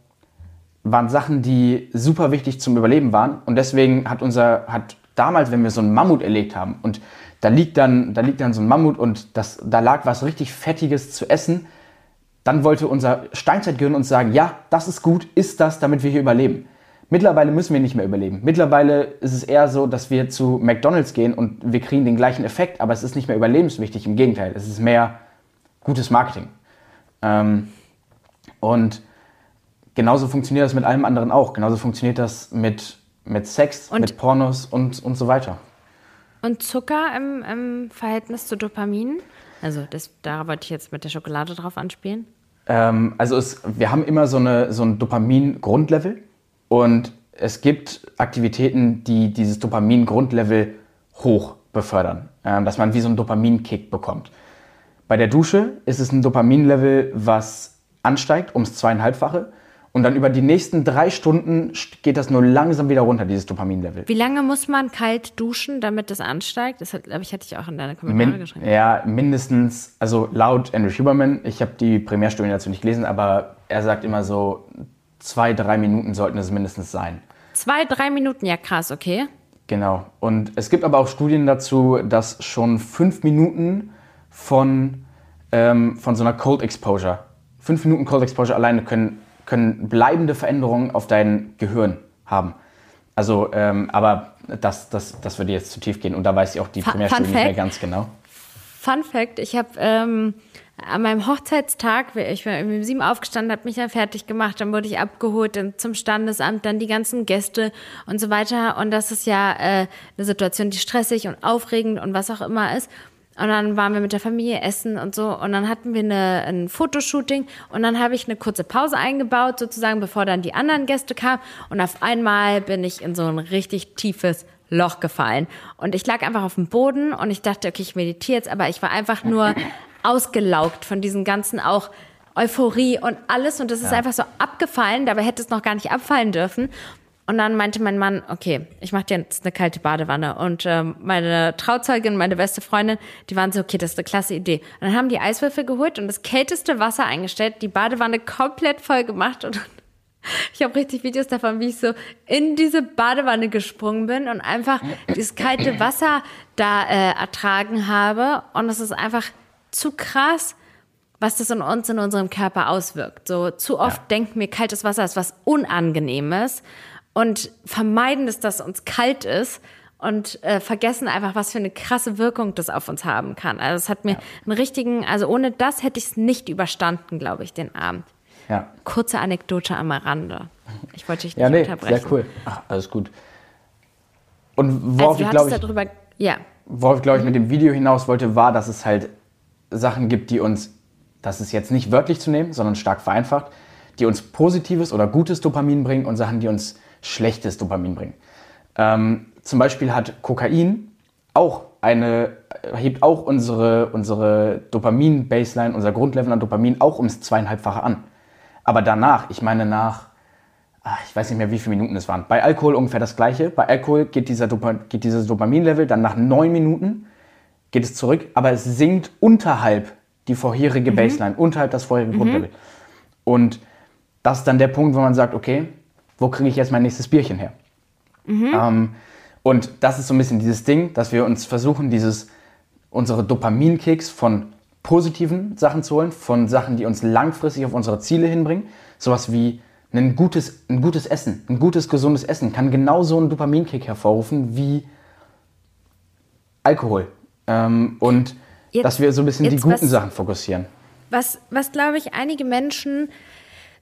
waren Sachen, die super wichtig zum Überleben waren. Und deswegen hat unser, hat damals, wenn wir so einen Mammut erlegt haben und da liegt dann, da liegt dann so ein Mammut und das, da lag was richtig Fettiges zu essen, dann wollte unser Steinzeitgehirn uns sagen, ja, das ist gut, ist das, damit wir hier überleben. Mittlerweile müssen wir nicht mehr überleben. Mittlerweile ist es eher so, dass wir zu McDonald's gehen und wir kriegen den gleichen Effekt, aber es ist nicht mehr überlebenswichtig. Im Gegenteil, es ist mehr gutes Marketing. Ähm, und genauso funktioniert das mit allem anderen auch. Genauso funktioniert das mit, mit Sex, und, mit Pornos und, und so weiter. Und Zucker im, im Verhältnis zu Dopamin? Also das, da wollte ich jetzt mit der Schokolade drauf anspielen. Ähm, also es, wir haben immer so, eine, so ein Dopamin-Grundlevel. Und es gibt Aktivitäten, die dieses Dopamin-Grundlevel hoch befördern, äh, dass man wie so einen Dopamin-Kick bekommt. Bei der Dusche ist es ein Dopaminlevel, was ansteigt ums zweieinhalbfache. Und dann über die nächsten drei Stunden geht das nur langsam wieder runter, dieses Dopaminlevel. Wie lange muss man kalt duschen, damit das ansteigt? Das glaube ich, hatte ich auch in deiner Kommentare Min geschrieben. Ja, mindestens, also laut Andrew Huberman, ich habe die Primärstudien dazu nicht gelesen, aber er sagt immer so zwei, drei Minuten sollten es mindestens sein. Zwei, drei Minuten, ja krass, okay. Genau. Und es gibt aber auch Studien dazu, dass schon fünf Minuten von, ähm, von so einer Cold Exposure, fünf Minuten Cold Exposure alleine können, können bleibende Veränderungen auf dein Gehirn haben. Also, ähm, aber das, das, das würde jetzt zu tief gehen und da weiß ich auch die Fun Primärschule nicht mehr ganz genau. Fun Fact, ich habe ähm, an meinem Hochzeitstag, ich war irgendwie um sieben aufgestanden, habe mich dann fertig gemacht, dann wurde ich abgeholt dann zum Standesamt, dann die ganzen Gäste und so weiter. Und das ist ja äh, eine Situation, die stressig und aufregend und was auch immer ist. Und dann waren wir mit der Familie essen und so. Und dann hatten wir eine, ein Fotoshooting. Und dann habe ich eine kurze Pause eingebaut, sozusagen, bevor dann die anderen Gäste kamen. Und auf einmal bin ich in so ein richtig tiefes Loch gefallen. Und ich lag einfach auf dem Boden und ich dachte, okay, ich meditiere jetzt, aber ich war einfach nur ausgelaugt von diesen ganzen auch Euphorie und alles. Und das ist einfach so abgefallen. Dabei hätte es noch gar nicht abfallen dürfen. Und dann meinte mein Mann, okay, ich mache dir jetzt eine kalte Badewanne. Und ähm, meine Trauzeugin, meine beste Freundin, die waren so, okay, das ist eine klasse Idee. Und dann haben die Eiswürfel geholt und das kälteste Wasser eingestellt, die Badewanne komplett voll gemacht und ich habe richtig Videos davon, wie ich so in diese Badewanne gesprungen bin und einfach dieses kalte Wasser da äh, ertragen habe. Und es ist einfach zu krass, was das in uns, in unserem Körper auswirkt. So zu oft Ja. denken wir, kaltes Wasser ist was Unangenehmes und vermeiden es, dass uns kalt ist und äh, vergessen einfach, was für eine krasse Wirkung das auf uns haben kann. Also es hat mir einen richtigen, also ohne das hätte ich es nicht überstanden, glaube ich, den Abend. Ja. Kurze Anekdote am Rande. Ich wollte dich nicht Ja, nee, unterbrechen. sehr cool. Ach, alles gut. Und Also worauf du ich, glaube ich, darüber, ja, worauf ich, glaube ich, mit dem Video hinaus wollte, war, dass es halt Sachen gibt, die uns, das ist jetzt nicht wörtlich zu nehmen, sondern stark vereinfacht, die uns positives oder gutes Dopamin bringen und Sachen, die uns schlechtes Dopamin bringen. Ähm, zum Beispiel hat Kokain auch eine, hebt auch unsere, unsere Dopamin-Baseline, unser Grundlevel an Dopamin auch ums zweieinhalbfache an. Aber danach, ich meine nach, ah, ich weiß nicht mehr, wie viele Minuten es waren. Bei Alkohol ungefähr das gleiche. Bei Alkohol geht, dieser Dopa geht dieses Dopaminlevel dann nach neun Minuten geht es zurück, aber es sinkt unterhalb die vorherige Baseline, unterhalb das vorherige Grundlevel. Und das ist dann der Punkt, wo man sagt, okay, wo kriege ich jetzt mein nächstes Bierchen her? Ähm, und das ist so ein bisschen dieses Ding, dass wir uns versuchen, dieses, unsere Dopaminkicks von positiven Sachen zu holen, von Sachen, die uns langfristig auf unsere Ziele hinbringen. Sowas wie ein gutes, ein gutes Essen, ein gutes, gesundes Essen kann genauso einen Dopaminkick hervorrufen wie Alkohol. Ähm, und Jetzt- dass wir so ein bisschen die guten was- Sachen fokussieren. was, was glaube ich, einige Menschen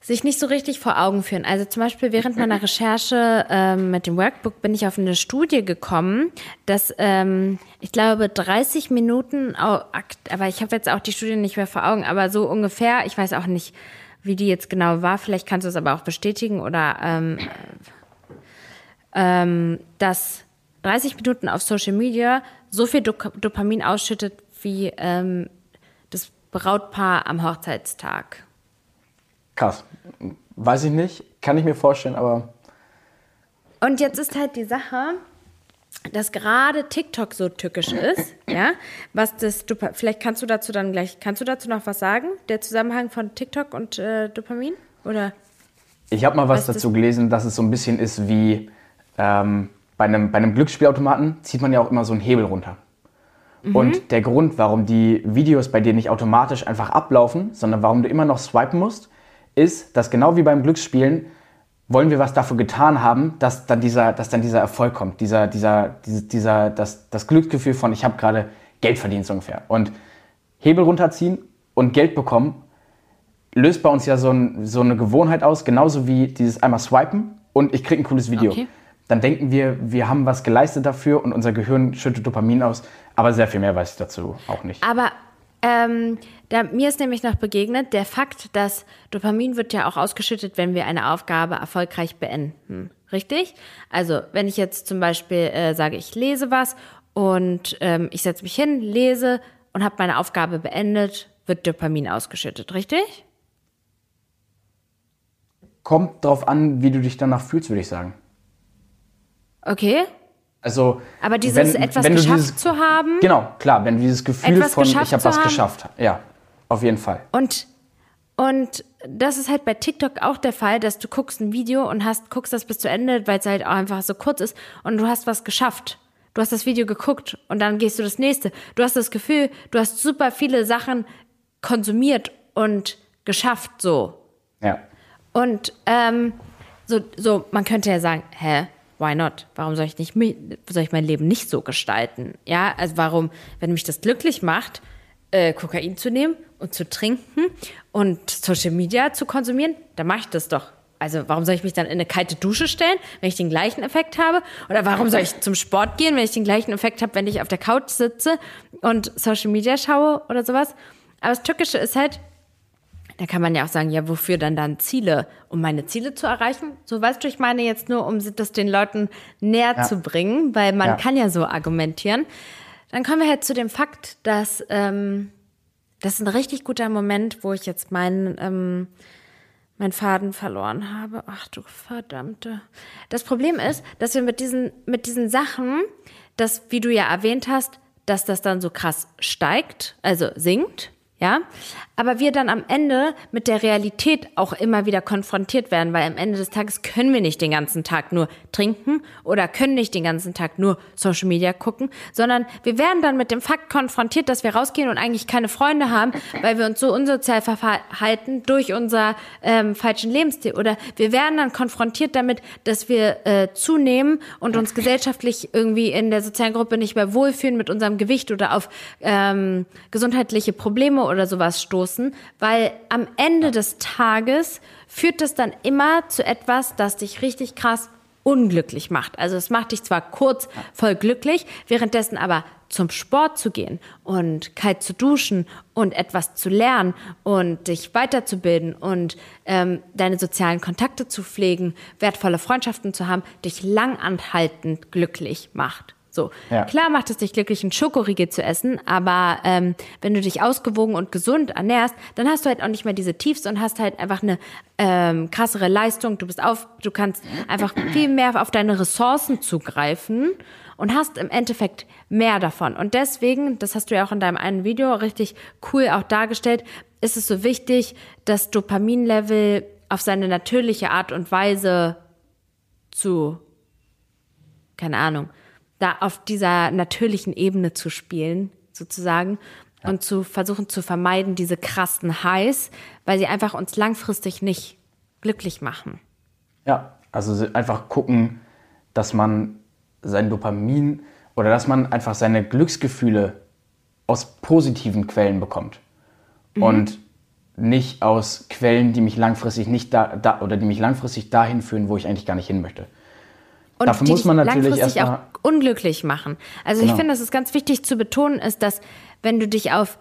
sich nicht so richtig vor Augen führen. Also zum Beispiel während meiner Recherche ähm, mit dem Workbook bin ich auf eine Studie gekommen, dass ähm, ich glaube 30 Minuten, aber ich habe jetzt auch die Studie nicht mehr vor Augen, aber so ungefähr, ich weiß auch nicht, wie die jetzt genau war, vielleicht kannst du es aber auch bestätigen oder ähm, ähm, dass 30 Minuten auf Social Media so viel Dop Dopamin ausschüttet wie ähm, das Brautpaar am Hochzeitstag. Krass. Weiß ich nicht, kann ich mir vorstellen, aber Und jetzt ist halt die Sache, dass gerade TikTok so tückisch ist, ja, was das Dopa vielleicht kannst du dazu dann gleich, kannst du dazu noch was sagen? Der Zusammenhang von TikTok und äh, Dopamin? Oder? Ich habe mal was du- dazu gelesen, dass es so ein bisschen ist wie ähm, bei, einem, bei einem Glücksspielautomaten zieht man ja auch immer so einen Hebel runter. Mhm. Und der Grund, warum die Videos bei dir nicht automatisch einfach ablaufen, sondern warum du immer noch swipen musst, ist, dass genau wie beim Glücksspielen wollen wir was dafür getan haben, dass dann dieser, dass dann dieser Erfolg kommt, dieser, dieser, dieser, dieser das, das Glücksgefühl von ich habe gerade Geld verdient so ungefähr. Und Hebel runterziehen und Geld bekommen löst bei uns ja so, ein, so eine Gewohnheit aus, genauso wie dieses einmal swipen und ich kriege ein cooles Video. Okay. Dann denken wir, wir haben was geleistet dafür und unser Gehirn schüttet Dopamin aus, aber sehr viel mehr weiß ich dazu auch nicht. Aber ähm, da, mir ist nämlich noch begegnet der Fakt, dass Dopamin wird ja auch ausgeschüttet, wenn wir eine Aufgabe erfolgreich beenden. Richtig? Also wenn ich jetzt zum Beispiel äh, sage, ich lese was und ähm, ich setze mich hin, lese und habe meine Aufgabe beendet, wird Dopamin ausgeschüttet. Richtig? Kommt drauf an, wie du dich danach fühlst, würde ich sagen. Okay. Also, Aber dieses etwas du geschafft zu haben Genau, klar, wenn du dieses Gefühl von ich habe was haben. geschafft. Ja, auf jeden Fall. Und, und das ist halt bei TikTok auch der Fall, dass du guckst ein Video und hast, guckst das bis zu Ende, weil es halt auch einfach so kurz ist und du hast was geschafft. Du hast das Video geguckt und dann gehst du das nächste. Du hast das Gefühl, du hast super viele Sachen konsumiert und geschafft so. Ja. Und ähm, so, so, man könnte ja sagen, hä? Why not? Warum soll ich nicht, soll ich mein Leben nicht so gestalten? Ja, also warum, wenn mich das glücklich macht, äh, Kokain zu nehmen und zu trinken und Social Media zu konsumieren, dann mache ich das doch. Also warum soll ich mich dann in eine kalte Dusche stellen, wenn ich den gleichen Effekt habe? Oder warum soll ich zum Sport gehen, wenn ich den gleichen Effekt habe, wenn ich auf der Couch sitze und Social Media schaue oder sowas? Aber das Tückische ist halt, da kann man ja auch sagen, ja, wofür dann dann Ziele? Um meine Ziele zu erreichen? So weißt du, ich meine jetzt nur, um das den Leuten näher ja. zu bringen, weil man ja. kann ja so argumentieren. Dann kommen wir halt zu dem Fakt, dass ähm, das ist ein richtig guter Moment, wo ich jetzt meinen ähm, mein Faden verloren habe. Ach du verdammte. Das Problem ist, dass wir mit diesen mit diesen Sachen, dass wie du ja erwähnt hast, dass das dann so krass steigt, also sinkt ja, aber wir dann am Ende mit der Realität auch immer wieder konfrontiert werden, weil am Ende des Tages können wir nicht den ganzen Tag nur trinken oder können nicht den ganzen Tag nur Social Media gucken, sondern wir werden dann mit dem Fakt konfrontiert, dass wir rausgehen und eigentlich keine Freunde haben, weil wir uns so unsozial verhalten durch unser ähm, falschen Lebensstil. Oder wir werden dann konfrontiert damit, dass wir äh, zunehmen und uns gesellschaftlich irgendwie in der sozialen Gruppe nicht mehr wohlfühlen mit unserem Gewicht oder auf ähm, gesundheitliche Probleme oder sowas stoßen, weil am Ende des Tages führt das dann immer zu etwas, das dich richtig krass unglücklich macht. Also es macht dich zwar kurz voll glücklich, währenddessen aber zum Sport zu gehen und kalt zu duschen und etwas zu lernen und dich weiterzubilden und ähm, deine sozialen Kontakte zu pflegen, wertvolle Freundschaften zu haben, dich langanhaltend glücklich macht. So, ja. klar macht es dich glücklich, ein Schokoriegel zu essen, aber ähm, wenn du dich ausgewogen und gesund ernährst, dann hast du halt auch nicht mehr diese Tiefs und hast halt einfach eine ähm, krassere Leistung. Du bist auf, du kannst einfach viel mehr auf deine Ressourcen zugreifen und hast im Endeffekt mehr davon. Und deswegen, das hast du ja auch in deinem einen Video richtig cool auch dargestellt, ist es so wichtig, das Dopaminlevel auf seine natürliche Art und Weise zu, keine Ahnung, da auf dieser natürlichen Ebene zu spielen, sozusagen, ja. und zu versuchen zu vermeiden, diese krassen Highs, weil sie einfach uns langfristig nicht glücklich machen. Ja, also einfach gucken, dass man sein Dopamin oder dass man einfach seine Glücksgefühle aus positiven Quellen bekommt. Mhm. Und nicht aus Quellen, die mich langfristig nicht da, da oder die mich langfristig dahin führen, wo ich eigentlich gar nicht hin möchte. Und Dafür muss man natürlich erst auch unglücklich machen. Also genau. ich finde, dass es ganz wichtig zu betonen ist, dass wenn du dich auf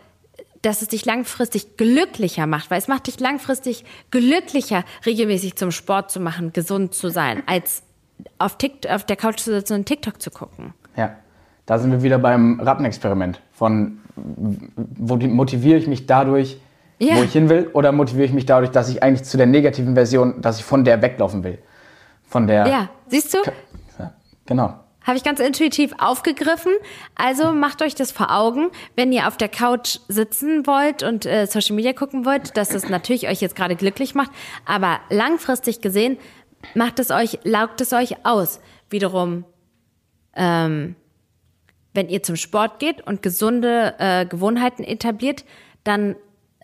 dass es dich langfristig glücklicher macht, weil es macht dich langfristig glücklicher, regelmäßig zum Sport zu machen, gesund zu sein, als auf, TikTok, auf der Couch zu sitzen und TikTok zu gucken. Ja, da sind wir wieder beim Rappenexperiment. Von wo motiviere ich mich dadurch, ja. wo ich hin will, oder motiviere ich mich dadurch, dass ich eigentlich zu der negativen Version, dass ich von der weglaufen will. Von der. Ja, siehst du? Ja, genau. Habe ich ganz intuitiv aufgegriffen. Also macht euch das vor Augen, wenn ihr auf der Couch sitzen wollt und äh, Social Media gucken wollt, dass es natürlich euch jetzt gerade glücklich macht. Aber langfristig gesehen macht es euch, laugt es euch aus. Wiederum, ähm, wenn ihr zum Sport geht und gesunde äh, Gewohnheiten etabliert, dann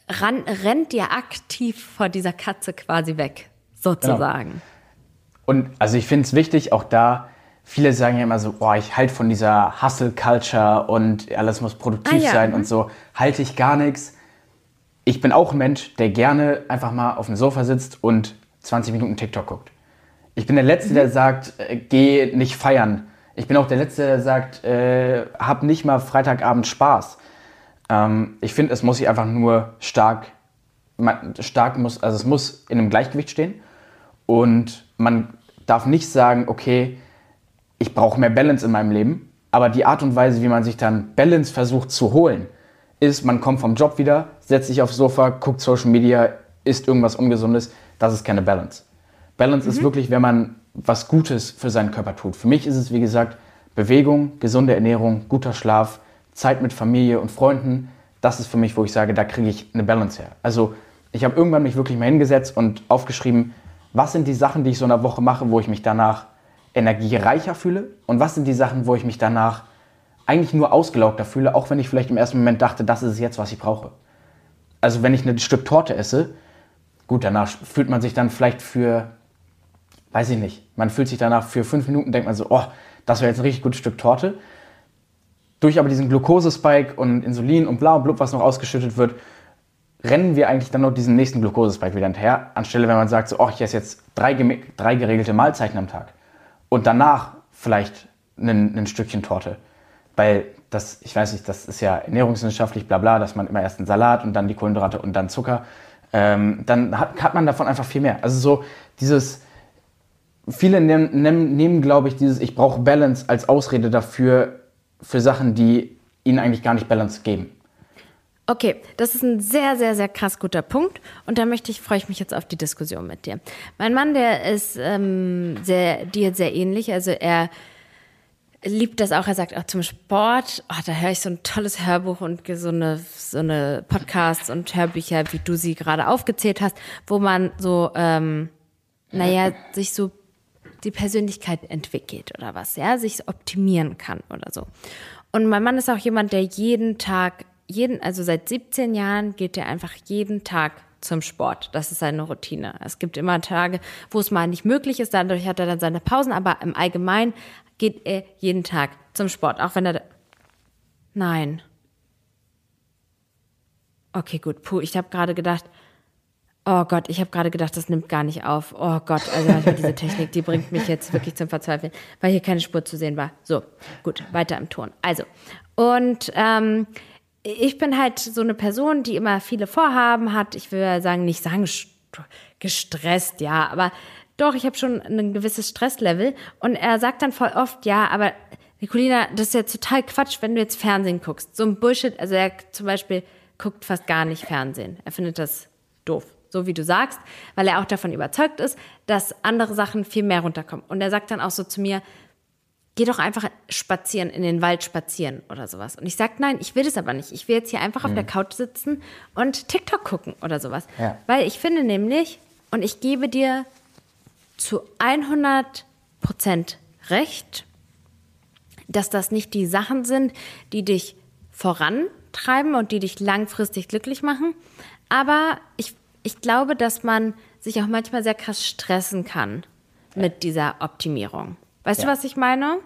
ran, rennt ihr aktiv vor dieser Katze quasi weg, sozusagen. Genau. Und also ich finde es wichtig, auch da viele sagen ja immer so, oh, ich halte von dieser Hustle-Culture und alles muss produktiv ah, ja. sein und mhm. so, halte ich gar nichts. Ich bin auch ein Mensch, der gerne einfach mal auf dem Sofa sitzt und 20 Minuten TikTok guckt. Ich bin der Letzte, mhm. der sagt, äh, geh nicht feiern. Ich bin auch der Letzte, der sagt, äh, hab nicht mal Freitagabend Spaß. Ähm, ich finde, es muss sich einfach nur stark, stark muss, also es muss in einem Gleichgewicht stehen und man darf nicht sagen, okay, ich brauche mehr Balance in meinem Leben. Aber die Art und Weise, wie man sich dann Balance versucht zu holen, ist, man kommt vom Job wieder, setzt sich aufs Sofa, guckt Social Media, isst irgendwas Ungesundes. Das ist keine Balance. Balance mhm. ist wirklich, wenn man was Gutes für seinen Körper tut. Für mich ist es, wie gesagt, Bewegung, gesunde Ernährung, guter Schlaf, Zeit mit Familie und Freunden. Das ist für mich, wo ich sage, da kriege ich eine Balance her. Also ich habe irgendwann mich wirklich mal hingesetzt und aufgeschrieben, was sind die Sachen, die ich so in der Woche mache, wo ich mich danach energiereicher fühle und was sind die Sachen, wo ich mich danach eigentlich nur ausgelaugter fühle, auch wenn ich vielleicht im ersten Moment dachte, das ist es jetzt, was ich brauche. Also wenn ich ein Stück Torte esse, gut, danach fühlt man sich dann vielleicht für weiß ich nicht, man fühlt sich danach für fünf Minuten, denkt man so, oh, das wäre jetzt ein richtig gutes Stück Torte. Durch aber diesen Glukosespike und Insulin und bla und blub, was noch ausgeschüttet wird, rennen wir eigentlich dann noch diesen nächsten Glukosespike wieder hinterher, anstelle wenn man sagt, so, oh, ich esse jetzt drei, drei geregelte Mahlzeiten am Tag und danach vielleicht ein, Stückchen Torte. Weil das, ich weiß nicht, das ist ja ernährungswissenschaftlich, bla bla, dass man immer erst einen Salat und dann die Kohlenhydrate und dann Zucker. Ähm, dann hat, hat man davon einfach viel mehr. Also so dieses, viele nehmen, nehmen, nehmen glaube ich, dieses Ich brauche Balance als Ausrede dafür, für Sachen, die ihnen eigentlich gar nicht Balance geben. Okay, das ist ein sehr, sehr, sehr krass guter Punkt. Und da möchte ich, freue ich mich jetzt auf die Diskussion mit dir. Mein Mann, der ist ähm, sehr, dir sehr ähnlich. Also er liebt das auch. Er sagt auch zum Sport, oh, da höre ich so ein tolles Hörbuch und so eine, so eine Podcasts und Hörbücher, wie du sie gerade aufgezählt hast, wo man so, ähm, naja, sich so die Persönlichkeit entwickelt oder was, ja, sich optimieren kann oder so. Und mein Mann ist auch jemand, der jeden Tag, jeden, also seit 17 Jahren geht er einfach jeden Tag zum Sport. Das ist seine Routine. Es gibt immer Tage, wo es mal nicht möglich ist. Dadurch hat er dann seine Pausen. Aber im Allgemeinen geht er jeden Tag zum Sport. Auch wenn er. Nein. Okay, gut. Puh, ich habe gerade gedacht, Oh Gott, ich habe gerade gedacht, das nimmt gar nicht auf. Oh Gott, also manchmal diese Technik, die bringt mich jetzt wirklich zum Verzweifeln, weil hier keine Spur zu sehen war. So, gut, weiter im Ton. Also, und ähm, ich bin halt so eine Person, die immer viele Vorhaben hat. Ich will sagen, nicht sagen gestresst, ja, aber doch, ich habe schon ein gewisses Stresslevel. Und er sagt dann voll oft, ja, aber Nicolina, das ist ja total Quatsch, wenn du jetzt Fernsehen guckst. So ein Bullshit. Also er zum Beispiel guckt fast gar nicht Fernsehen. Er findet das doof so wie du sagst, weil er auch davon überzeugt ist, dass andere Sachen viel mehr runterkommen. Und er sagt dann auch so zu mir, geh doch einfach spazieren, in den Wald spazieren oder sowas. Und ich sage, nein, ich will das aber nicht. Ich will jetzt hier einfach mhm. auf der Couch sitzen und TikTok gucken oder sowas. Ja. Weil ich finde nämlich, und ich gebe dir zu 100 Prozent recht, dass das nicht die Sachen sind, die dich vorantreiben und die dich langfristig glücklich machen. Aber ich ich glaube, dass man sich auch manchmal sehr krass stressen kann mit dieser Optimierung. Weißt ja. du, was ich meine?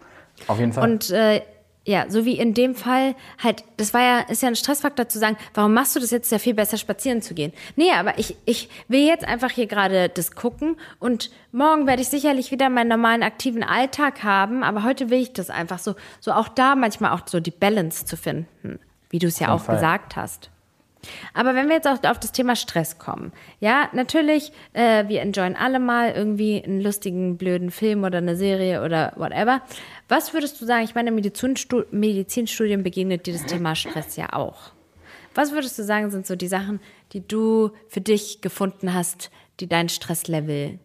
Auf jeden Fall. Und äh, ja, so wie in dem Fall halt, das war ja, ist ja ein Stressfaktor zu sagen, warum machst du das jetzt ja viel besser, spazieren zu gehen? Nee, aber ich, ich will jetzt einfach hier gerade das gucken und morgen werde ich sicherlich wieder meinen normalen aktiven Alltag haben, aber heute will ich das einfach so, so auch da manchmal auch so die Balance zu finden, wie du es ja auch Fall. gesagt hast. Aber wenn wir jetzt auch auf das Thema Stress kommen, ja, natürlich, äh, wir enjoyen alle mal irgendwie einen lustigen, blöden Film oder eine Serie oder whatever. Was würdest du sagen? Ich meine, Medizinstu Medizinstudien begegnet dir das Thema Stress ja auch. Was würdest du sagen, sind so die Sachen, die du für dich gefunden hast, die dein Stresslevel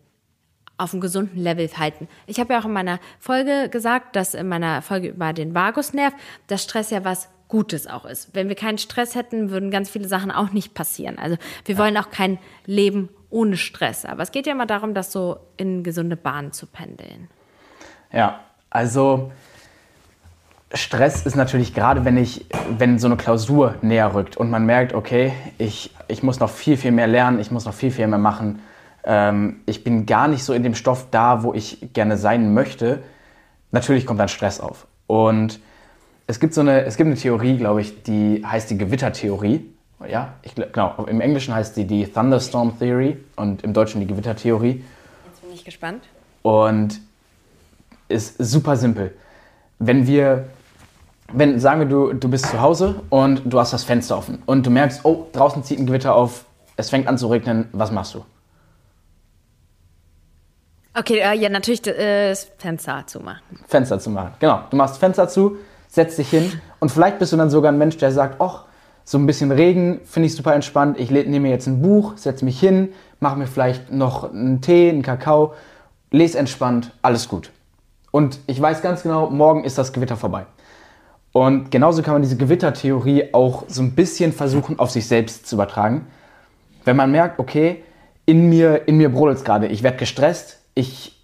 auf einem gesunden Level halten. Ich habe ja auch in meiner Folge gesagt, dass in meiner Folge über den Vagusnerv, dass Stress ja was Gutes auch ist. Wenn wir keinen Stress hätten, würden ganz viele Sachen auch nicht passieren. Also wir wollen auch kein Leben ohne Stress. Aber es geht ja immer darum, das so in gesunde Bahnen zu pendeln. Ja, also Stress ist natürlich gerade, wenn ich, wenn so eine Klausur näher rückt und man merkt, okay, ich, ich muss noch viel, viel mehr lernen, ich muss noch viel, viel mehr machen. Ähm, ich bin gar nicht so in dem Stoff da, wo ich gerne sein möchte. Natürlich kommt dann Stress auf. Und es gibt so eine, es gibt eine Theorie, glaube ich, die heißt die Gewittertheorie. Ja, ich, genau. Im Englischen heißt sie die Thunderstorm Theory und im Deutschen die Gewittertheorie. Jetzt bin ich gespannt. Und ist super simpel. Wenn wir, wenn, sagen wir, du, du bist zu Hause und du hast das Fenster offen und du merkst, oh, draußen zieht ein Gewitter auf, es fängt an zu regnen, was machst du? Okay, äh, ja, natürlich äh, das Fenster zu machen. Fenster zu machen, genau. Du machst Fenster zu, setz dich hin und vielleicht bist du dann sogar ein Mensch, der sagt, ach, so ein bisschen Regen finde ich super entspannt. Ich nehme mir jetzt ein Buch, setze mich hin, mache mir vielleicht noch einen Tee, einen Kakao, lese entspannt, alles gut. Und ich weiß ganz genau, morgen ist das Gewitter vorbei. Und genauso kann man diese Gewittertheorie auch so ein bisschen versuchen, auf sich selbst zu übertragen. Wenn man merkt, okay, in mir, in mir brodelt es gerade, ich werde gestresst, ich,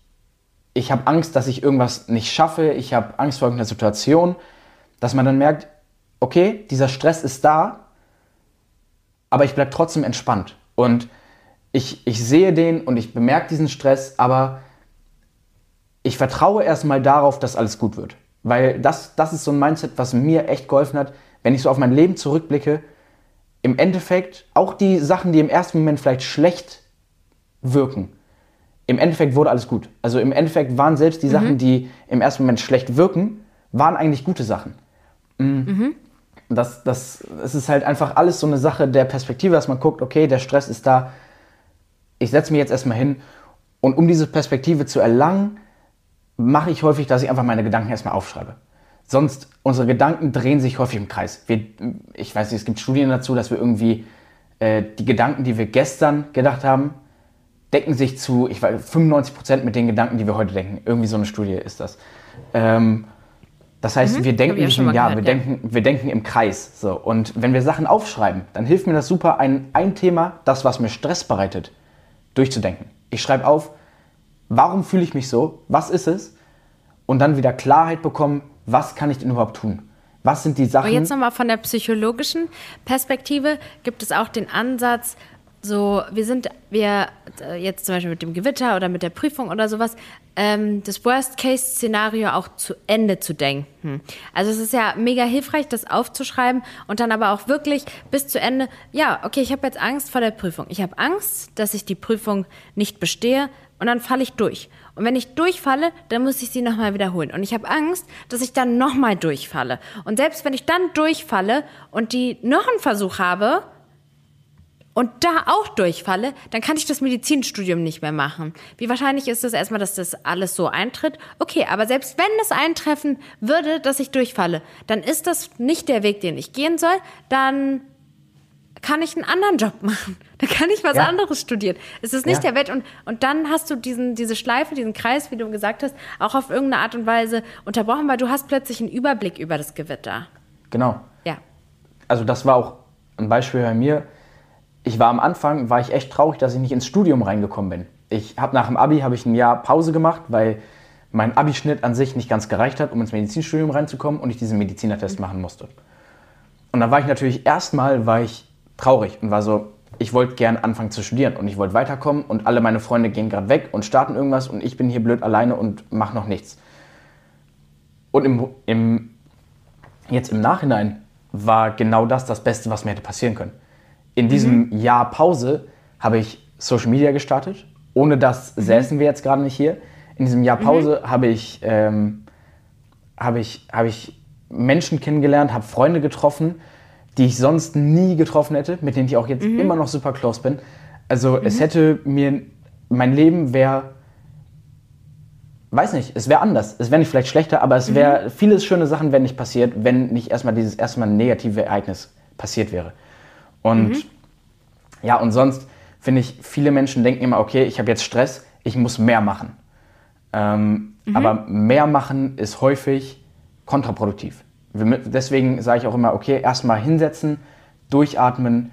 ich habe Angst, dass ich irgendwas nicht schaffe, ich habe Angst vor irgendeiner Situation, dass man dann merkt, okay, dieser Stress ist da, aber ich bleibe trotzdem entspannt. Und ich, ich sehe den und ich bemerke diesen Stress, aber ich vertraue erstmal darauf, dass alles gut wird. Weil das, das ist so ein Mindset, was mir echt geholfen hat, wenn ich so auf mein Leben zurückblicke. Im Endeffekt, auch die Sachen, die im ersten Moment vielleicht schlecht wirken, im Endeffekt wurde alles gut. Also im Endeffekt waren selbst die mhm. Sachen, die im ersten Moment schlecht wirken, waren eigentlich gute Sachen. Mhm. Mhm. Das, das, das ist halt einfach alles so eine Sache der Perspektive, dass man guckt, okay, der Stress ist da, ich setze mich jetzt erstmal hin und um diese Perspektive zu erlangen, mache ich häufig, dass ich einfach meine Gedanken erstmal aufschreibe. Sonst, unsere Gedanken drehen sich häufig im Kreis. Wir, ich weiß nicht, es gibt Studien dazu, dass wir irgendwie äh, die Gedanken, die wir gestern gedacht haben, decken sich zu, ich weiß, 95 Prozent mit den Gedanken, die wir heute denken. Irgendwie so eine Studie ist das. Ähm, das heißt, mhm, wir denken nicht im Jahr, wir, ja. denken, wir denken im Kreis. So. Und wenn wir Sachen aufschreiben, dann hilft mir das super, ein, ein Thema, das, was mir Stress bereitet, durchzudenken. Ich schreibe auf, warum fühle ich mich so, was ist es? Und dann wieder Klarheit bekommen, was kann ich denn überhaupt tun? Was sind die Sachen? Und jetzt nochmal von der psychologischen Perspektive gibt es auch den Ansatz, so, wir sind, wir äh, jetzt zum Beispiel mit dem Gewitter oder mit der Prüfung oder sowas, ähm, das Worst-Case-Szenario auch zu Ende zu denken. Also es ist ja mega hilfreich, das aufzuschreiben und dann aber auch wirklich bis zu Ende, ja, okay, ich habe jetzt Angst vor der Prüfung. Ich habe Angst, dass ich die Prüfung nicht bestehe und dann falle ich durch. Und wenn ich durchfalle, dann muss ich sie nochmal wiederholen. Und ich habe Angst, dass ich dann nochmal durchfalle. Und selbst wenn ich dann durchfalle und die noch einen Versuch habe, und da auch durchfalle, dann kann ich das Medizinstudium nicht mehr machen. Wie wahrscheinlich ist es erstmal, dass das alles so eintritt? Okay, aber selbst wenn es eintreffen würde, dass ich durchfalle, dann ist das nicht der Weg, den ich gehen soll. Dann kann ich einen anderen Job machen. Dann kann ich was ja. anderes studieren. Es ist nicht ja. der Welt. Und, und dann hast du diesen, diese Schleife, diesen Kreis, wie du gesagt hast, auch auf irgendeine Art und Weise unterbrochen, weil du hast plötzlich einen Überblick über das Gewitter. Genau. Ja. Also das war auch ein Beispiel bei mir ich war am Anfang, war ich echt traurig, dass ich nicht ins Studium reingekommen bin. Ich habe nach dem Abi habe ich ein Jahr Pause gemacht, weil mein Abischnitt an sich nicht ganz gereicht hat, um ins Medizinstudium reinzukommen und ich diesen Medizinertest machen musste. Und dann war ich natürlich erstmal war ich traurig und war so, ich wollte gern anfangen zu studieren und ich wollte weiterkommen und alle meine Freunde gehen gerade weg und starten irgendwas und ich bin hier blöd alleine und mache noch nichts. Und im, im, jetzt im Nachhinein war genau das das Beste, was mir hätte passieren können in diesem mhm. Jahr Pause habe ich Social Media gestartet. Ohne das mhm. säßen wir jetzt gerade nicht hier. In diesem Jahr mhm. Pause mhm. habe ich, ähm, hab ich, hab ich Menschen kennengelernt, habe Freunde getroffen, die ich sonst nie getroffen hätte, mit denen ich auch jetzt mhm. immer noch super close bin. Also es mhm. hätte mir, mein Leben wäre, weiß nicht, es wäre anders. Es wäre nicht vielleicht schlechter, aber es wäre, viele schöne Sachen wären nicht passiert, wenn nicht erstmal dieses erstmal negative Ereignis passiert wäre. Und mhm. ja, und sonst finde ich, viele Menschen denken immer, okay, ich habe jetzt Stress, ich muss mehr machen. Ähm, mhm. Aber mehr machen ist häufig kontraproduktiv. Deswegen sage ich auch immer, okay, erstmal hinsetzen, durchatmen,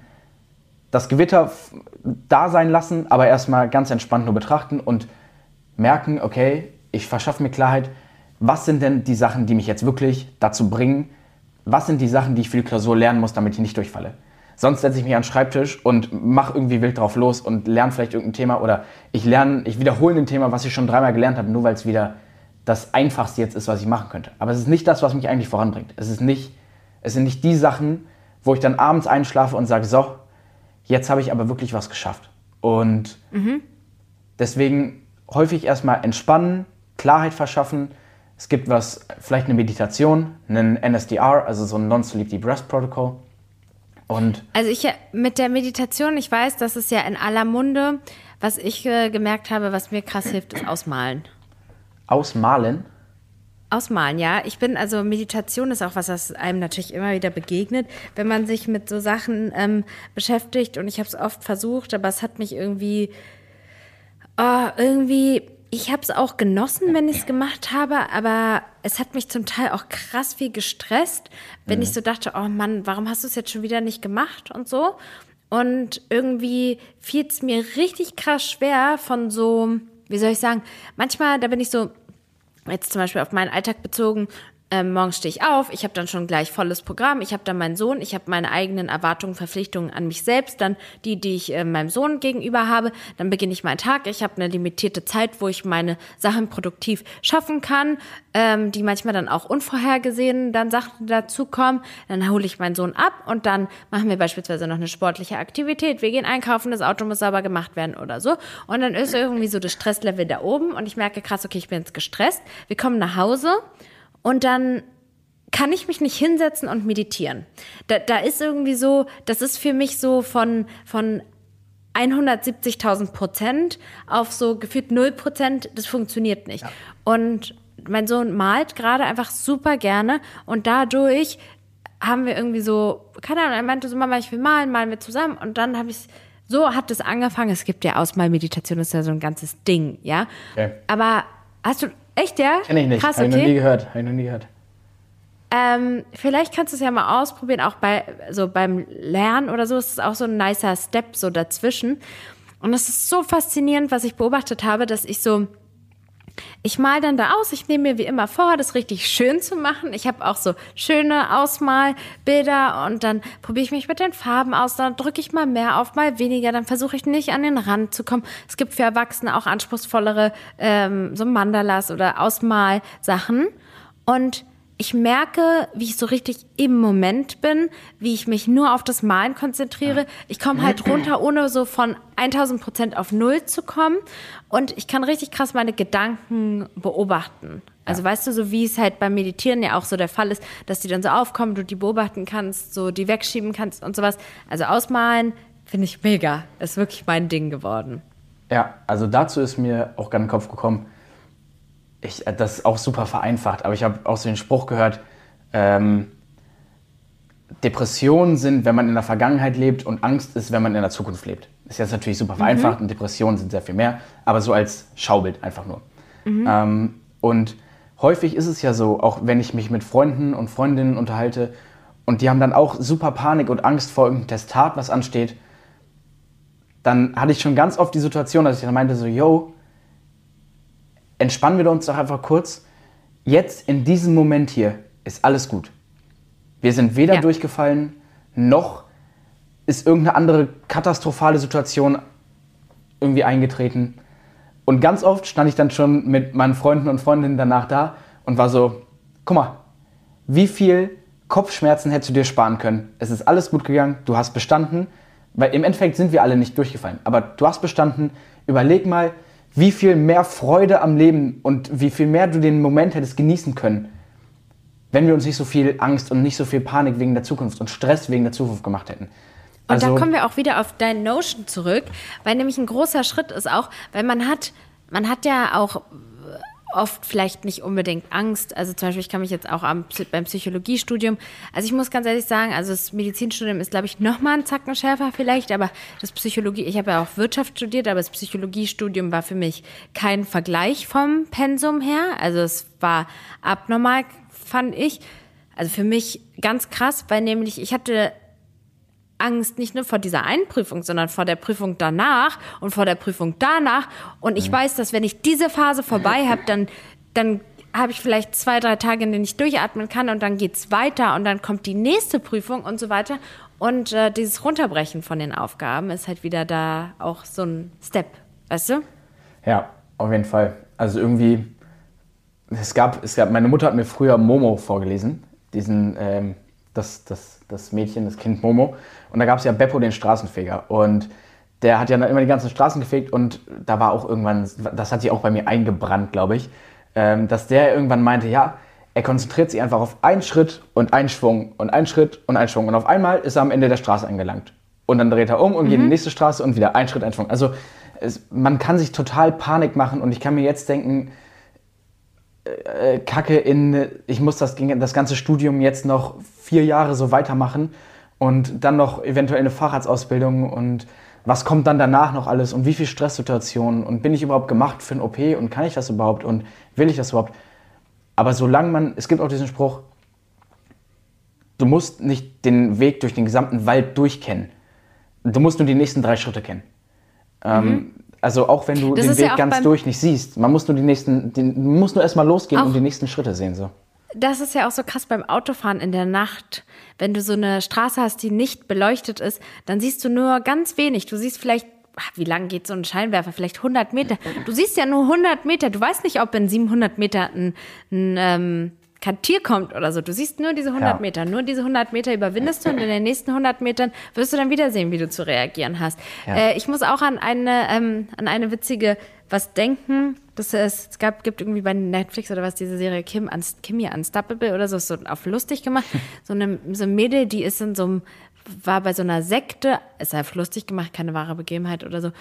das Gewitter da sein lassen, aber erstmal ganz entspannt nur betrachten und merken, okay, ich verschaffe mir Klarheit, was sind denn die Sachen, die mich jetzt wirklich dazu bringen, was sind die Sachen, die ich für die Klausur lernen muss, damit ich nicht durchfalle. Sonst setze ich mich an den Schreibtisch und mache irgendwie wild drauf los und lerne vielleicht irgendein Thema oder ich lerne, ich wiederhole ein Thema, was ich schon dreimal gelernt habe, nur weil es wieder das Einfachste jetzt ist, was ich machen könnte. Aber es ist nicht das, was mich eigentlich voranbringt. Es, ist nicht, es sind nicht die Sachen, wo ich dann abends einschlafe und sage, so, jetzt habe ich aber wirklich was geschafft. Und mhm. deswegen häufig erstmal entspannen, Klarheit verschaffen. Es gibt was, vielleicht eine Meditation, einen NSDR, also so ein Non-Sleep Deep Rest Protocol. Und also ich mit der Meditation, ich weiß, das ist ja in aller Munde. Was ich äh, gemerkt habe, was mir krass hilft, ist Ausmalen. Ausmalen? Ausmalen, ja. Ich bin, also Meditation ist auch was, was einem natürlich immer wieder begegnet, wenn man sich mit so Sachen ähm, beschäftigt. Und ich habe es oft versucht, aber es hat mich irgendwie, oh, irgendwie ich habe es auch genossen, wenn ich es gemacht habe, aber es hat mich zum Teil auch krass viel gestresst, wenn mhm. ich so dachte, oh Mann, warum hast du es jetzt schon wieder nicht gemacht und so. Und irgendwie fiel es mir richtig krass schwer von so, wie soll ich sagen, manchmal, da bin ich so, jetzt zum Beispiel auf meinen Alltag bezogen, ähm, morgens stehe ich auf, ich habe dann schon gleich volles Programm, ich habe dann meinen Sohn, ich habe meine eigenen Erwartungen, Verpflichtungen an mich selbst, dann die, die ich äh, meinem Sohn gegenüber habe, dann beginne ich meinen Tag, ich habe eine limitierte Zeit, wo ich meine Sachen produktiv schaffen kann, ähm, die manchmal dann auch unvorhergesehen dann Sachen dazukommen, dann hole ich meinen Sohn ab und dann machen wir beispielsweise noch eine sportliche Aktivität, wir gehen einkaufen, das Auto muss sauber gemacht werden oder so und dann ist irgendwie so das Stresslevel da oben und ich merke krass, okay, ich bin jetzt gestresst, wir kommen nach Hause und dann kann ich mich nicht hinsetzen und meditieren. Da, da ist irgendwie so, das ist für mich so von, von 170.000 Prozent auf so gefühlt 0 Prozent, das funktioniert nicht. Ja. Und mein Sohn malt gerade einfach super gerne und dadurch haben wir irgendwie so, keine Ahnung, er meinte so, Mama, ich will malen, malen wir zusammen und dann habe ich so hat es angefangen. Es gibt ja Ausmalmeditation, das ist ja so ein ganzes Ding, ja. Okay. Aber hast du Echt, ja? Kenn ich nicht. Krass. Habe ich noch nie gehört. Habe ich noch nie gehört. Ähm, vielleicht kannst du es ja mal ausprobieren, auch bei so beim Lernen oder so. ist Es auch so ein nicer Step so dazwischen. Und es ist so faszinierend, was ich beobachtet habe, dass ich so ich mal dann da aus. Ich nehme mir wie immer vor, das richtig schön zu machen. Ich habe auch so schöne Ausmalbilder und dann probiere ich mich mit den Farben aus. Dann drücke ich mal mehr auf, mal weniger. Dann versuche ich nicht an den Rand zu kommen. Es gibt für Erwachsene auch anspruchsvollere ähm, so Mandalas oder Ausmalsachen. Und ich merke, wie ich so richtig im Moment bin, wie ich mich nur auf das Malen konzentriere. Ich komme halt runter, ohne so von 1000 Prozent auf Null zu kommen. Und ich kann richtig krass meine Gedanken beobachten. Also ja. weißt du, so wie es halt beim Meditieren ja auch so der Fall ist, dass die dann so aufkommen, du die beobachten kannst, so die wegschieben kannst und sowas. Also ausmalen finde ich mega. Ist wirklich mein Ding geworden. Ja, also dazu ist mir auch gerade in den Kopf gekommen, ich, äh, das ist auch super vereinfacht, aber ich habe auch so den Spruch gehört, ähm, Depressionen sind, wenn man in der Vergangenheit lebt und Angst ist, wenn man in der Zukunft lebt. Ist jetzt natürlich super vereinfacht mhm. und Depressionen sind sehr viel mehr, aber so als Schaubild einfach nur. Mhm. Ähm, und häufig ist es ja so, auch wenn ich mich mit Freunden und Freundinnen unterhalte und die haben dann auch super Panik und Angst vor irgendeinem Testat, was ansteht, dann hatte ich schon ganz oft die Situation, dass ich dann meinte so, yo, entspannen wir uns doch einfach kurz. Jetzt in diesem Moment hier ist alles gut. Wir sind weder ja. durchgefallen, noch ist irgendeine andere katastrophale Situation irgendwie eingetreten. Und ganz oft stand ich dann schon mit meinen Freunden und Freundinnen danach da und war so, guck mal, wie viel Kopfschmerzen hättest du dir sparen können? Es ist alles gut gegangen, du hast bestanden, weil im Endeffekt sind wir alle nicht durchgefallen, aber du hast bestanden. Überleg mal, wie viel mehr Freude am Leben und wie viel mehr du den Moment hättest genießen können, wenn wir uns nicht so viel Angst und nicht so viel Panik wegen der Zukunft und Stress wegen der Zukunft gemacht hätten. Also, und da kommen wir auch wieder auf dein Notion zurück, weil nämlich ein großer Schritt ist auch, weil man hat, man hat ja auch oft vielleicht nicht unbedingt Angst. Also zum Beispiel, ich kann mich jetzt auch am, beim Psychologiestudium, also ich muss ganz ehrlich sagen, also das Medizinstudium ist, glaube ich, nochmal ein Zacken schärfer vielleicht, aber das Psychologie, ich habe ja auch Wirtschaft studiert, aber das Psychologiestudium war für mich kein Vergleich vom Pensum her. Also es war abnormal, fand ich. Also für mich ganz krass, weil nämlich ich hatte Angst nicht nur vor dieser einen Prüfung, sondern vor der Prüfung danach und vor der Prüfung danach. Und ich weiß, dass wenn ich diese Phase vorbei habe, dann, dann habe ich vielleicht zwei, drei Tage, in denen ich durchatmen kann und dann geht es weiter und dann kommt die nächste Prüfung und so weiter. Und äh, dieses Runterbrechen von den Aufgaben ist halt wieder da auch so ein Step, weißt du? Ja, auf jeden Fall. Also irgendwie, es gab, es gab, meine Mutter hat mir früher Momo vorgelesen, diesen, ähm, das, das, das Mädchen, das Kind Momo. Und da gab es ja Beppo, den Straßenfeger. Und der hat ja immer die ganzen Straßen gefegt und da war auch irgendwann, das hat sich auch bei mir eingebrannt, glaube ich, ähm, dass der irgendwann meinte, ja, er konzentriert sich einfach auf einen Schritt und einen Schwung und einen Schritt und einen Schwung. Und auf einmal ist er am Ende der Straße angelangt. Und dann dreht er um und mhm. geht in die mhm. nächste Straße und wieder ein Schritt, ein Schwung. Also es, man kann sich total Panik machen und ich kann mir jetzt denken, äh, Kacke in, ich muss das, das ganze Studium jetzt noch vier Jahre so weitermachen und dann noch eventuell eine Facharztausbildung und was kommt dann danach noch alles und wie viel Stresssituationen und bin ich überhaupt gemacht für ein OP und kann ich das überhaupt und will ich das überhaupt? Aber solange man, es gibt auch diesen Spruch, du musst nicht den Weg durch den gesamten Wald durchkennen. Du musst nur die nächsten drei Schritte kennen. Ähm, mhm. also auch wenn du das den Weg ja ganz durch nicht siehst, man muss nur die nächsten, den, muss nur erstmal losgehen und die nächsten Schritte sehen. So das ist ja auch so krass beim Autofahren in der Nacht. Wenn du so eine Straße hast, die nicht beleuchtet ist, dann siehst du nur ganz wenig. Du siehst vielleicht, wie lang geht so ein Scheinwerfer? Vielleicht 100 Meter. Du siehst ja nur 100 Meter. Du weißt nicht, ob in 700 Meter ein, ein ähm, kein Tier kommt oder so. Du siehst nur diese 100 ja. Meter. Nur diese 100 Meter überwindest du und in den nächsten 100 Metern wirst du dann wieder sehen, wie du zu reagieren hast. Ja. Äh, ich muss auch an eine, ähm, an eine witzige was denken. Das ist, es gab, gibt irgendwie bei Netflix oder was diese Serie Kim, Kimmy Unstoppable oder so, so auf lustig gemacht. So eine, so eine Mädel, die ist in so einem, war bei so einer Sekte, ist auf lustig gemacht, keine wahre Begebenheit oder so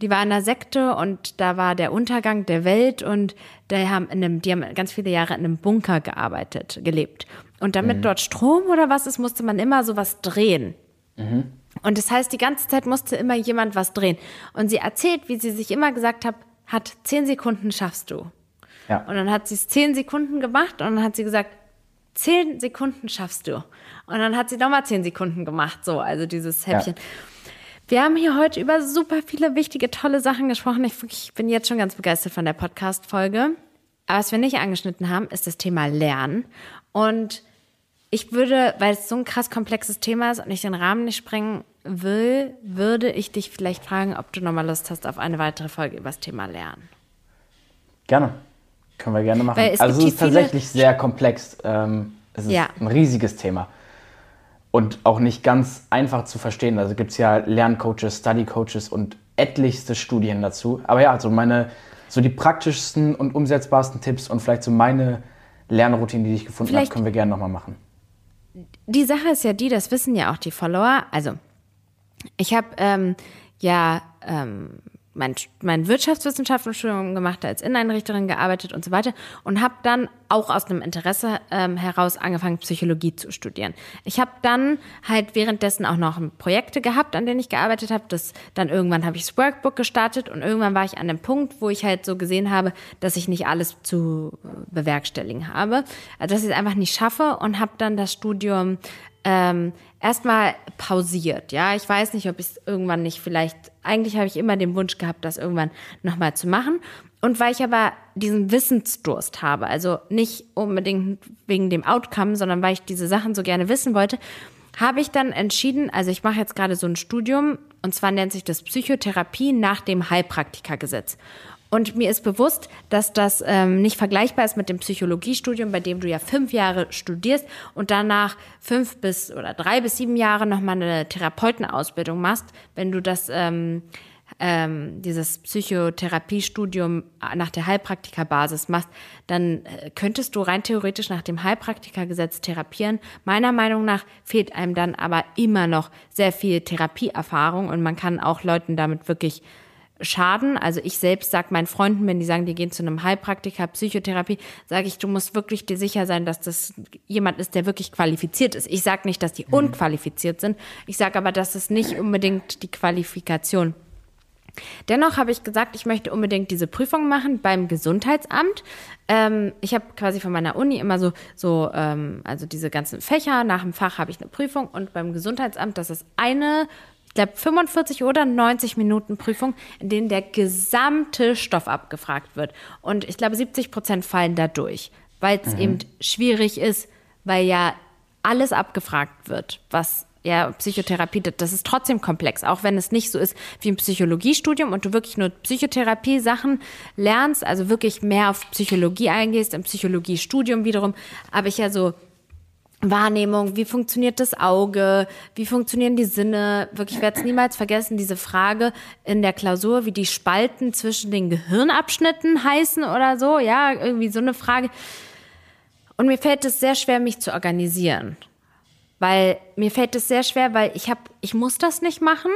die war in einer Sekte und da war der Untergang der Welt und die haben, in einem, die haben ganz viele Jahre in einem Bunker gearbeitet, gelebt. Und damit mhm. dort Strom oder was ist, musste man immer sowas drehen. Mhm. Und das heißt, die ganze Zeit musste immer jemand was drehen. Und sie erzählt, wie sie sich immer gesagt hat, hat zehn Sekunden schaffst du. Ja. Und dann hat sie es zehn Sekunden gemacht und dann hat sie gesagt, zehn Sekunden schaffst du. Und dann hat sie nochmal zehn Sekunden gemacht, so, also dieses Häppchen. Ja. Wir haben hier heute über super viele wichtige, tolle Sachen gesprochen. Ich, ich bin jetzt schon ganz begeistert von der Podcast-Folge. Aber was wir nicht angeschnitten haben, ist das Thema Lernen. Und ich würde, weil es so ein krass komplexes Thema ist und ich den Rahmen nicht sprengen will, würde ich dich vielleicht fragen, ob du nochmal Lust hast auf eine weitere Folge über das Thema Lernen. Gerne. Können wir gerne machen. Es also es ist tatsächlich sehr komplex. Ähm, es ist ja. ein riesiges Thema und auch nicht ganz einfach zu verstehen. Also gibt es ja Lerncoaches, Studycoaches und etlichste Studien dazu. Aber ja, also meine, so die praktischsten und umsetzbarsten Tipps und vielleicht so meine Lernroutine, die ich gefunden habe, können wir gerne nochmal machen. Die Sache ist ja die, das wissen ja auch die Follower. Also, ich habe ähm, ja ähm, mein, mein Wirtschaftswissenschaftenstudium gemacht, als Inneneinrichterin gearbeitet und so weiter und habe dann auch aus einem Interesse ähm, heraus angefangen, Psychologie zu studieren. Ich habe dann halt währenddessen auch noch Projekte gehabt, an denen ich gearbeitet habe. Das, dann irgendwann habe ich das Workbook gestartet und irgendwann war ich an dem Punkt, wo ich halt so gesehen habe, dass ich nicht alles zu bewerkstelligen habe, also dass ich es einfach nicht schaffe und habe dann das Studium ähm, erstmal pausiert. Ja, ich weiß nicht, ob ich es irgendwann nicht vielleicht, eigentlich habe ich immer den Wunsch gehabt, das irgendwann nochmal zu machen. Und weil ich aber diesen Wissensdurst habe, also nicht unbedingt wegen dem Outcome, sondern weil ich diese Sachen so gerne wissen wollte, habe ich dann entschieden, also ich mache jetzt gerade so ein Studium und zwar nennt sich das Psychotherapie nach dem Heilpraktikergesetz. Und mir ist bewusst, dass das ähm, nicht vergleichbar ist mit dem Psychologiestudium, bei dem du ja fünf Jahre studierst und danach fünf bis oder drei bis sieben Jahre nochmal eine Therapeutenausbildung machst. Wenn du das ähm, ähm, dieses Psychotherapiestudium nach der Heilpraktikerbasis machst, dann äh, könntest du rein theoretisch nach dem Heilpraktikergesetz therapieren. Meiner Meinung nach fehlt einem dann aber immer noch sehr viel Therapieerfahrung und man kann auch Leuten damit wirklich schaden. Also ich selbst sage meinen Freunden, wenn die sagen, die gehen zu einem Heilpraktiker, Psychotherapie, sage ich, du musst wirklich dir sicher sein, dass das jemand ist, der wirklich qualifiziert ist. Ich sage nicht, dass die mhm. unqualifiziert sind. Ich sage aber, dass es nicht unbedingt die Qualifikation Dennoch habe ich gesagt, ich möchte unbedingt diese Prüfung machen beim Gesundheitsamt. Ähm, ich habe quasi von meiner Uni immer so, so ähm, also diese ganzen Fächer. Nach dem Fach habe ich eine Prüfung und beim Gesundheitsamt, das ist eine ich glaube, 45 oder 90 Minuten Prüfung, in denen der gesamte Stoff abgefragt wird. Und ich glaube, 70 Prozent fallen da durch, weil es mhm. eben schwierig ist, weil ja alles abgefragt wird, was ja, Psychotherapie, das ist trotzdem komplex, auch wenn es nicht so ist wie ein Psychologiestudium und du wirklich nur Psychotherapie-Sachen lernst, also wirklich mehr auf Psychologie eingehst, im Psychologiestudium wiederum, habe ich ja so Wahrnehmung, wie funktioniert das Auge, wie funktionieren die Sinne. Wirklich, ich werde es niemals vergessen, diese Frage in der Klausur, wie die Spalten zwischen den Gehirnabschnitten heißen oder so. Ja, irgendwie so eine Frage. Und mir fällt es sehr schwer, mich zu organisieren. Weil mir fällt es sehr schwer, weil ich habe, ich muss das nicht machen.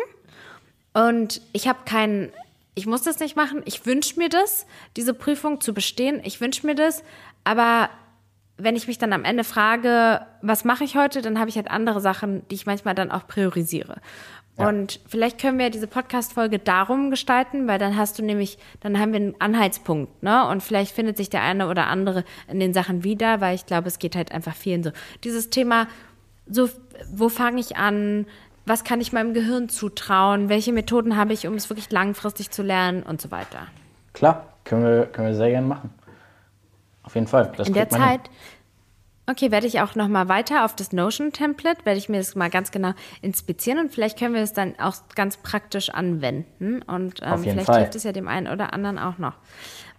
Und ich habe keinen, ich muss das nicht machen. Ich wünsche mir das, diese Prüfung zu bestehen. Ich wünsche mir das. Aber wenn ich mich dann am Ende frage, was mache ich heute, dann habe ich halt andere Sachen, die ich manchmal dann auch priorisiere. Ja. Und vielleicht können wir diese Podcast-Folge darum gestalten, weil dann hast du nämlich, dann haben wir einen Anhaltspunkt, ne? Und vielleicht findet sich der eine oder andere in den Sachen wieder, weil ich glaube, es geht halt einfach vielen so. Dieses Thema, so, wo fange ich an? Was kann ich meinem Gehirn zutrauen? Welche Methoden habe ich, um es wirklich langfristig zu lernen und so weiter? Klar, können wir, können wir sehr gerne machen. Auf jeden Fall. Das in der Zeit, Okay, werde ich auch noch mal weiter auf das Notion-Template, werde ich mir das mal ganz genau inspizieren und vielleicht können wir es dann auch ganz praktisch anwenden und ähm, vielleicht Fall. hilft es ja dem einen oder anderen auch noch.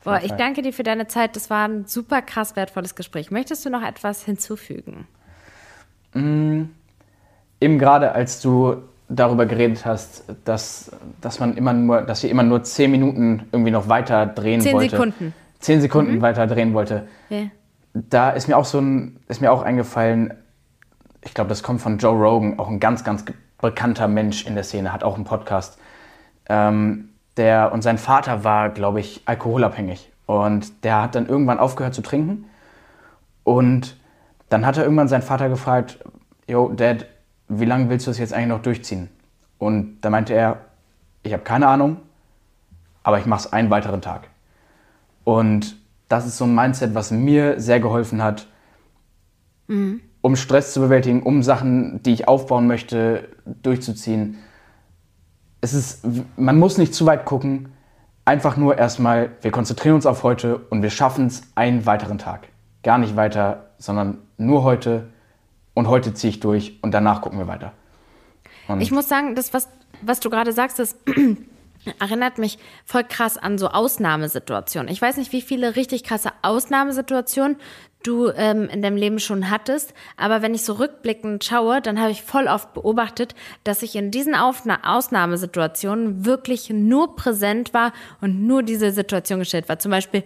Boah, ich danke dir für deine Zeit. Das war ein super krass wertvolles Gespräch. Möchtest du noch etwas hinzufügen? Eben gerade als du darüber geredet hast, dass, dass man immer nur, dass sie immer nur zehn Minuten irgendwie noch weiter drehen Zehn wollte. Sekunden. Zehn Sekunden weiter drehen wollte. Ja. Da ist mir auch so ein, ist mir auch eingefallen, ich glaube, das kommt von Joe Rogan, auch ein ganz, ganz bekannter Mensch in der Szene, hat auch einen Podcast. Ähm, der, und sein Vater war, glaube ich, alkoholabhängig. Und der hat dann irgendwann aufgehört zu trinken. Und dann hat er irgendwann seinen Vater gefragt, yo, Dad, wie lange willst du das jetzt eigentlich noch durchziehen? Und da meinte er, ich habe keine Ahnung, aber ich mache es einen weiteren Tag. Und das ist so ein Mindset, was mir sehr geholfen hat, um Stress zu bewältigen, um Sachen, die ich aufbauen möchte, durchzuziehen. Es ist, man muss nicht zu weit gucken, einfach nur erstmal, wir konzentrieren uns auf heute und wir schaffen es einen weiteren Tag. Gar nicht weiter, sondern nur heute und heute ziehe ich durch und danach gucken wir weiter. Und Ich muss sagen, das, was, was du gerade sagst, das erinnert mich voll krass an so Ausnahmesituationen. Ich weiß nicht, wie viele richtig krasse Ausnahmesituationen du ähm, in deinem Leben schon hattest, aber wenn ich so rückblickend schaue, dann habe ich voll oft beobachtet, dass ich in diesen Aufna Ausnahmesituationen wirklich nur präsent war und nur diese Situation gestellt war. Zum Beispiel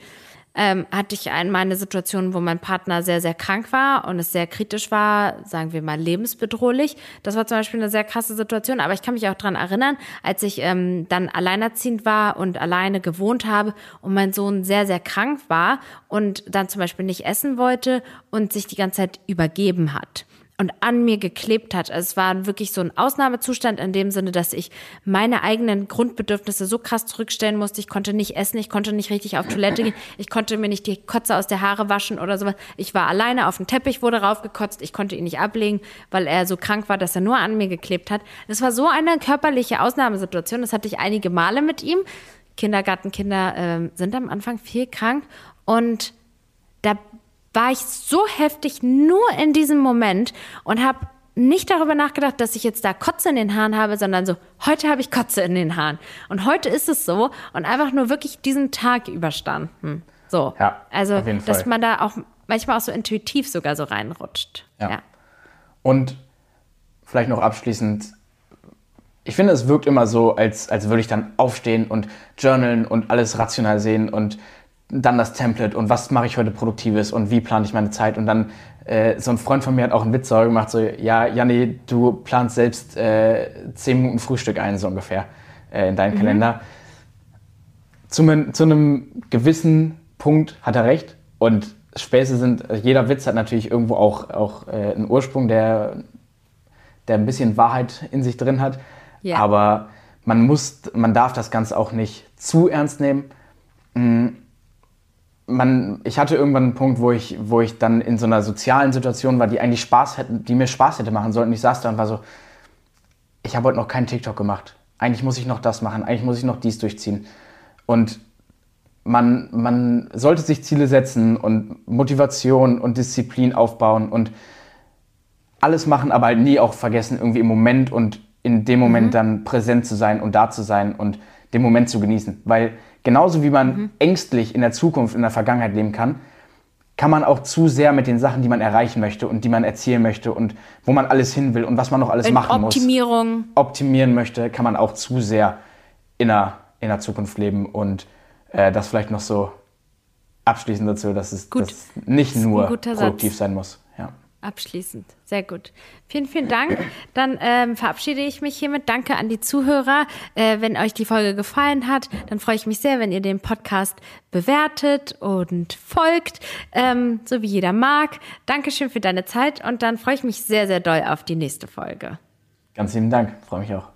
ähm, hatte ich einmal eine Situation, wo mein Partner sehr, sehr krank war und es sehr kritisch war, sagen wir mal lebensbedrohlich. Das war zum Beispiel eine sehr krasse Situation, aber ich kann mich auch dran erinnern, als ich ähm, dann alleinerziehend war und alleine gewohnt habe und mein Sohn sehr, sehr krank war und dann zum Beispiel nicht essen wollte und sich die ganze Zeit übergeben hat und an mir geklebt hat. Also es war wirklich so ein Ausnahmezustand in dem Sinne, dass ich meine eigenen Grundbedürfnisse so krass zurückstellen musste. Ich konnte nicht essen, ich konnte nicht richtig auf Toilette gehen, ich konnte mir nicht die Kotze aus der Haare waschen oder sowas. Ich war alleine auf dem Teppich, wurde raufgekotzt, ich konnte ihn nicht ablegen, weil er so krank war, dass er nur an mir geklebt hat. Das war so eine körperliche Ausnahmesituation. Das hatte ich einige Male mit ihm. Kindergartenkinder ähm, sind am Anfang viel krank und war ich so heftig nur in diesem Moment und habe nicht darüber nachgedacht, dass ich jetzt da Kotze in den Haaren habe, sondern so, heute habe ich Kotze in den Haaren. Und heute ist es so und einfach nur wirklich diesen Tag überstanden. So. Ja, also, auf jeden dass man da auch manchmal auch so intuitiv sogar so reinrutscht. Ja. ja. Und vielleicht noch abschließend, ich finde, es wirkt immer so, als, als würde ich dann aufstehen und journalen und alles rational sehen und dann das Template und was mache ich heute Produktives und wie plane ich meine Zeit. Und dann, äh, so ein Freund von mir hat auch einen Witz darüber gemacht, so, ja, Janni, du planst selbst äh, 10 Minuten Frühstück ein, so ungefähr, äh, in deinen Kalender. Zu, einem- zu einem gewissen Punkt hat er recht. Und Späße sind, jeder Witz hat natürlich irgendwo auch, auch äh, einen Ursprung, der, der ein bisschen Wahrheit in sich drin hat. Ja. Aber man muss, man darf das Ganze auch nicht zu ernst nehmen. Mm, Man, ich hatte irgendwann einen Punkt, wo ich, wo ich dann in so einer sozialen Situation war, die eigentlich Spaß hätte, die mir Spaß hätte machen sollen. Und ich saß da und war so, ich habe heute noch keinen TikTok gemacht. Eigentlich muss ich noch das machen, eigentlich muss ich noch dies durchziehen. Und man, man sollte sich Ziele setzen und Motivation und Disziplin aufbauen und alles machen, aber halt nie auch vergessen, irgendwie im Moment und in dem Moment dann präsent zu sein und da zu sein und den Moment zu genießen. Weil genauso wie man ängstlich in der Zukunft, in der Vergangenheit leben kann, kann man auch zu sehr mit den Sachen, die man erreichen möchte und die man erzielen möchte und wo man alles hin will und was man noch alles In machen muss Optimierung. optimieren möchte, kann man auch zu sehr in der, in der Zukunft leben. Und äh, das vielleicht noch so abschließend dazu, dass es Gut. dass nicht Das nur produktiv Satz. sein muss. Abschließend. Sehr gut. Vielen, vielen Dank. Dann ähm, verabschiede ich mich hiermit. Danke an die Zuhörer. Äh, wenn euch die Folge gefallen hat, dann freue ich mich sehr, wenn ihr den Podcast bewertet und folgt, ähm, so wie jeder mag. Dankeschön für deine Zeit und dann freue ich mich sehr, sehr doll auf die nächste Folge. Ganz lieben Dank, freue mich auch.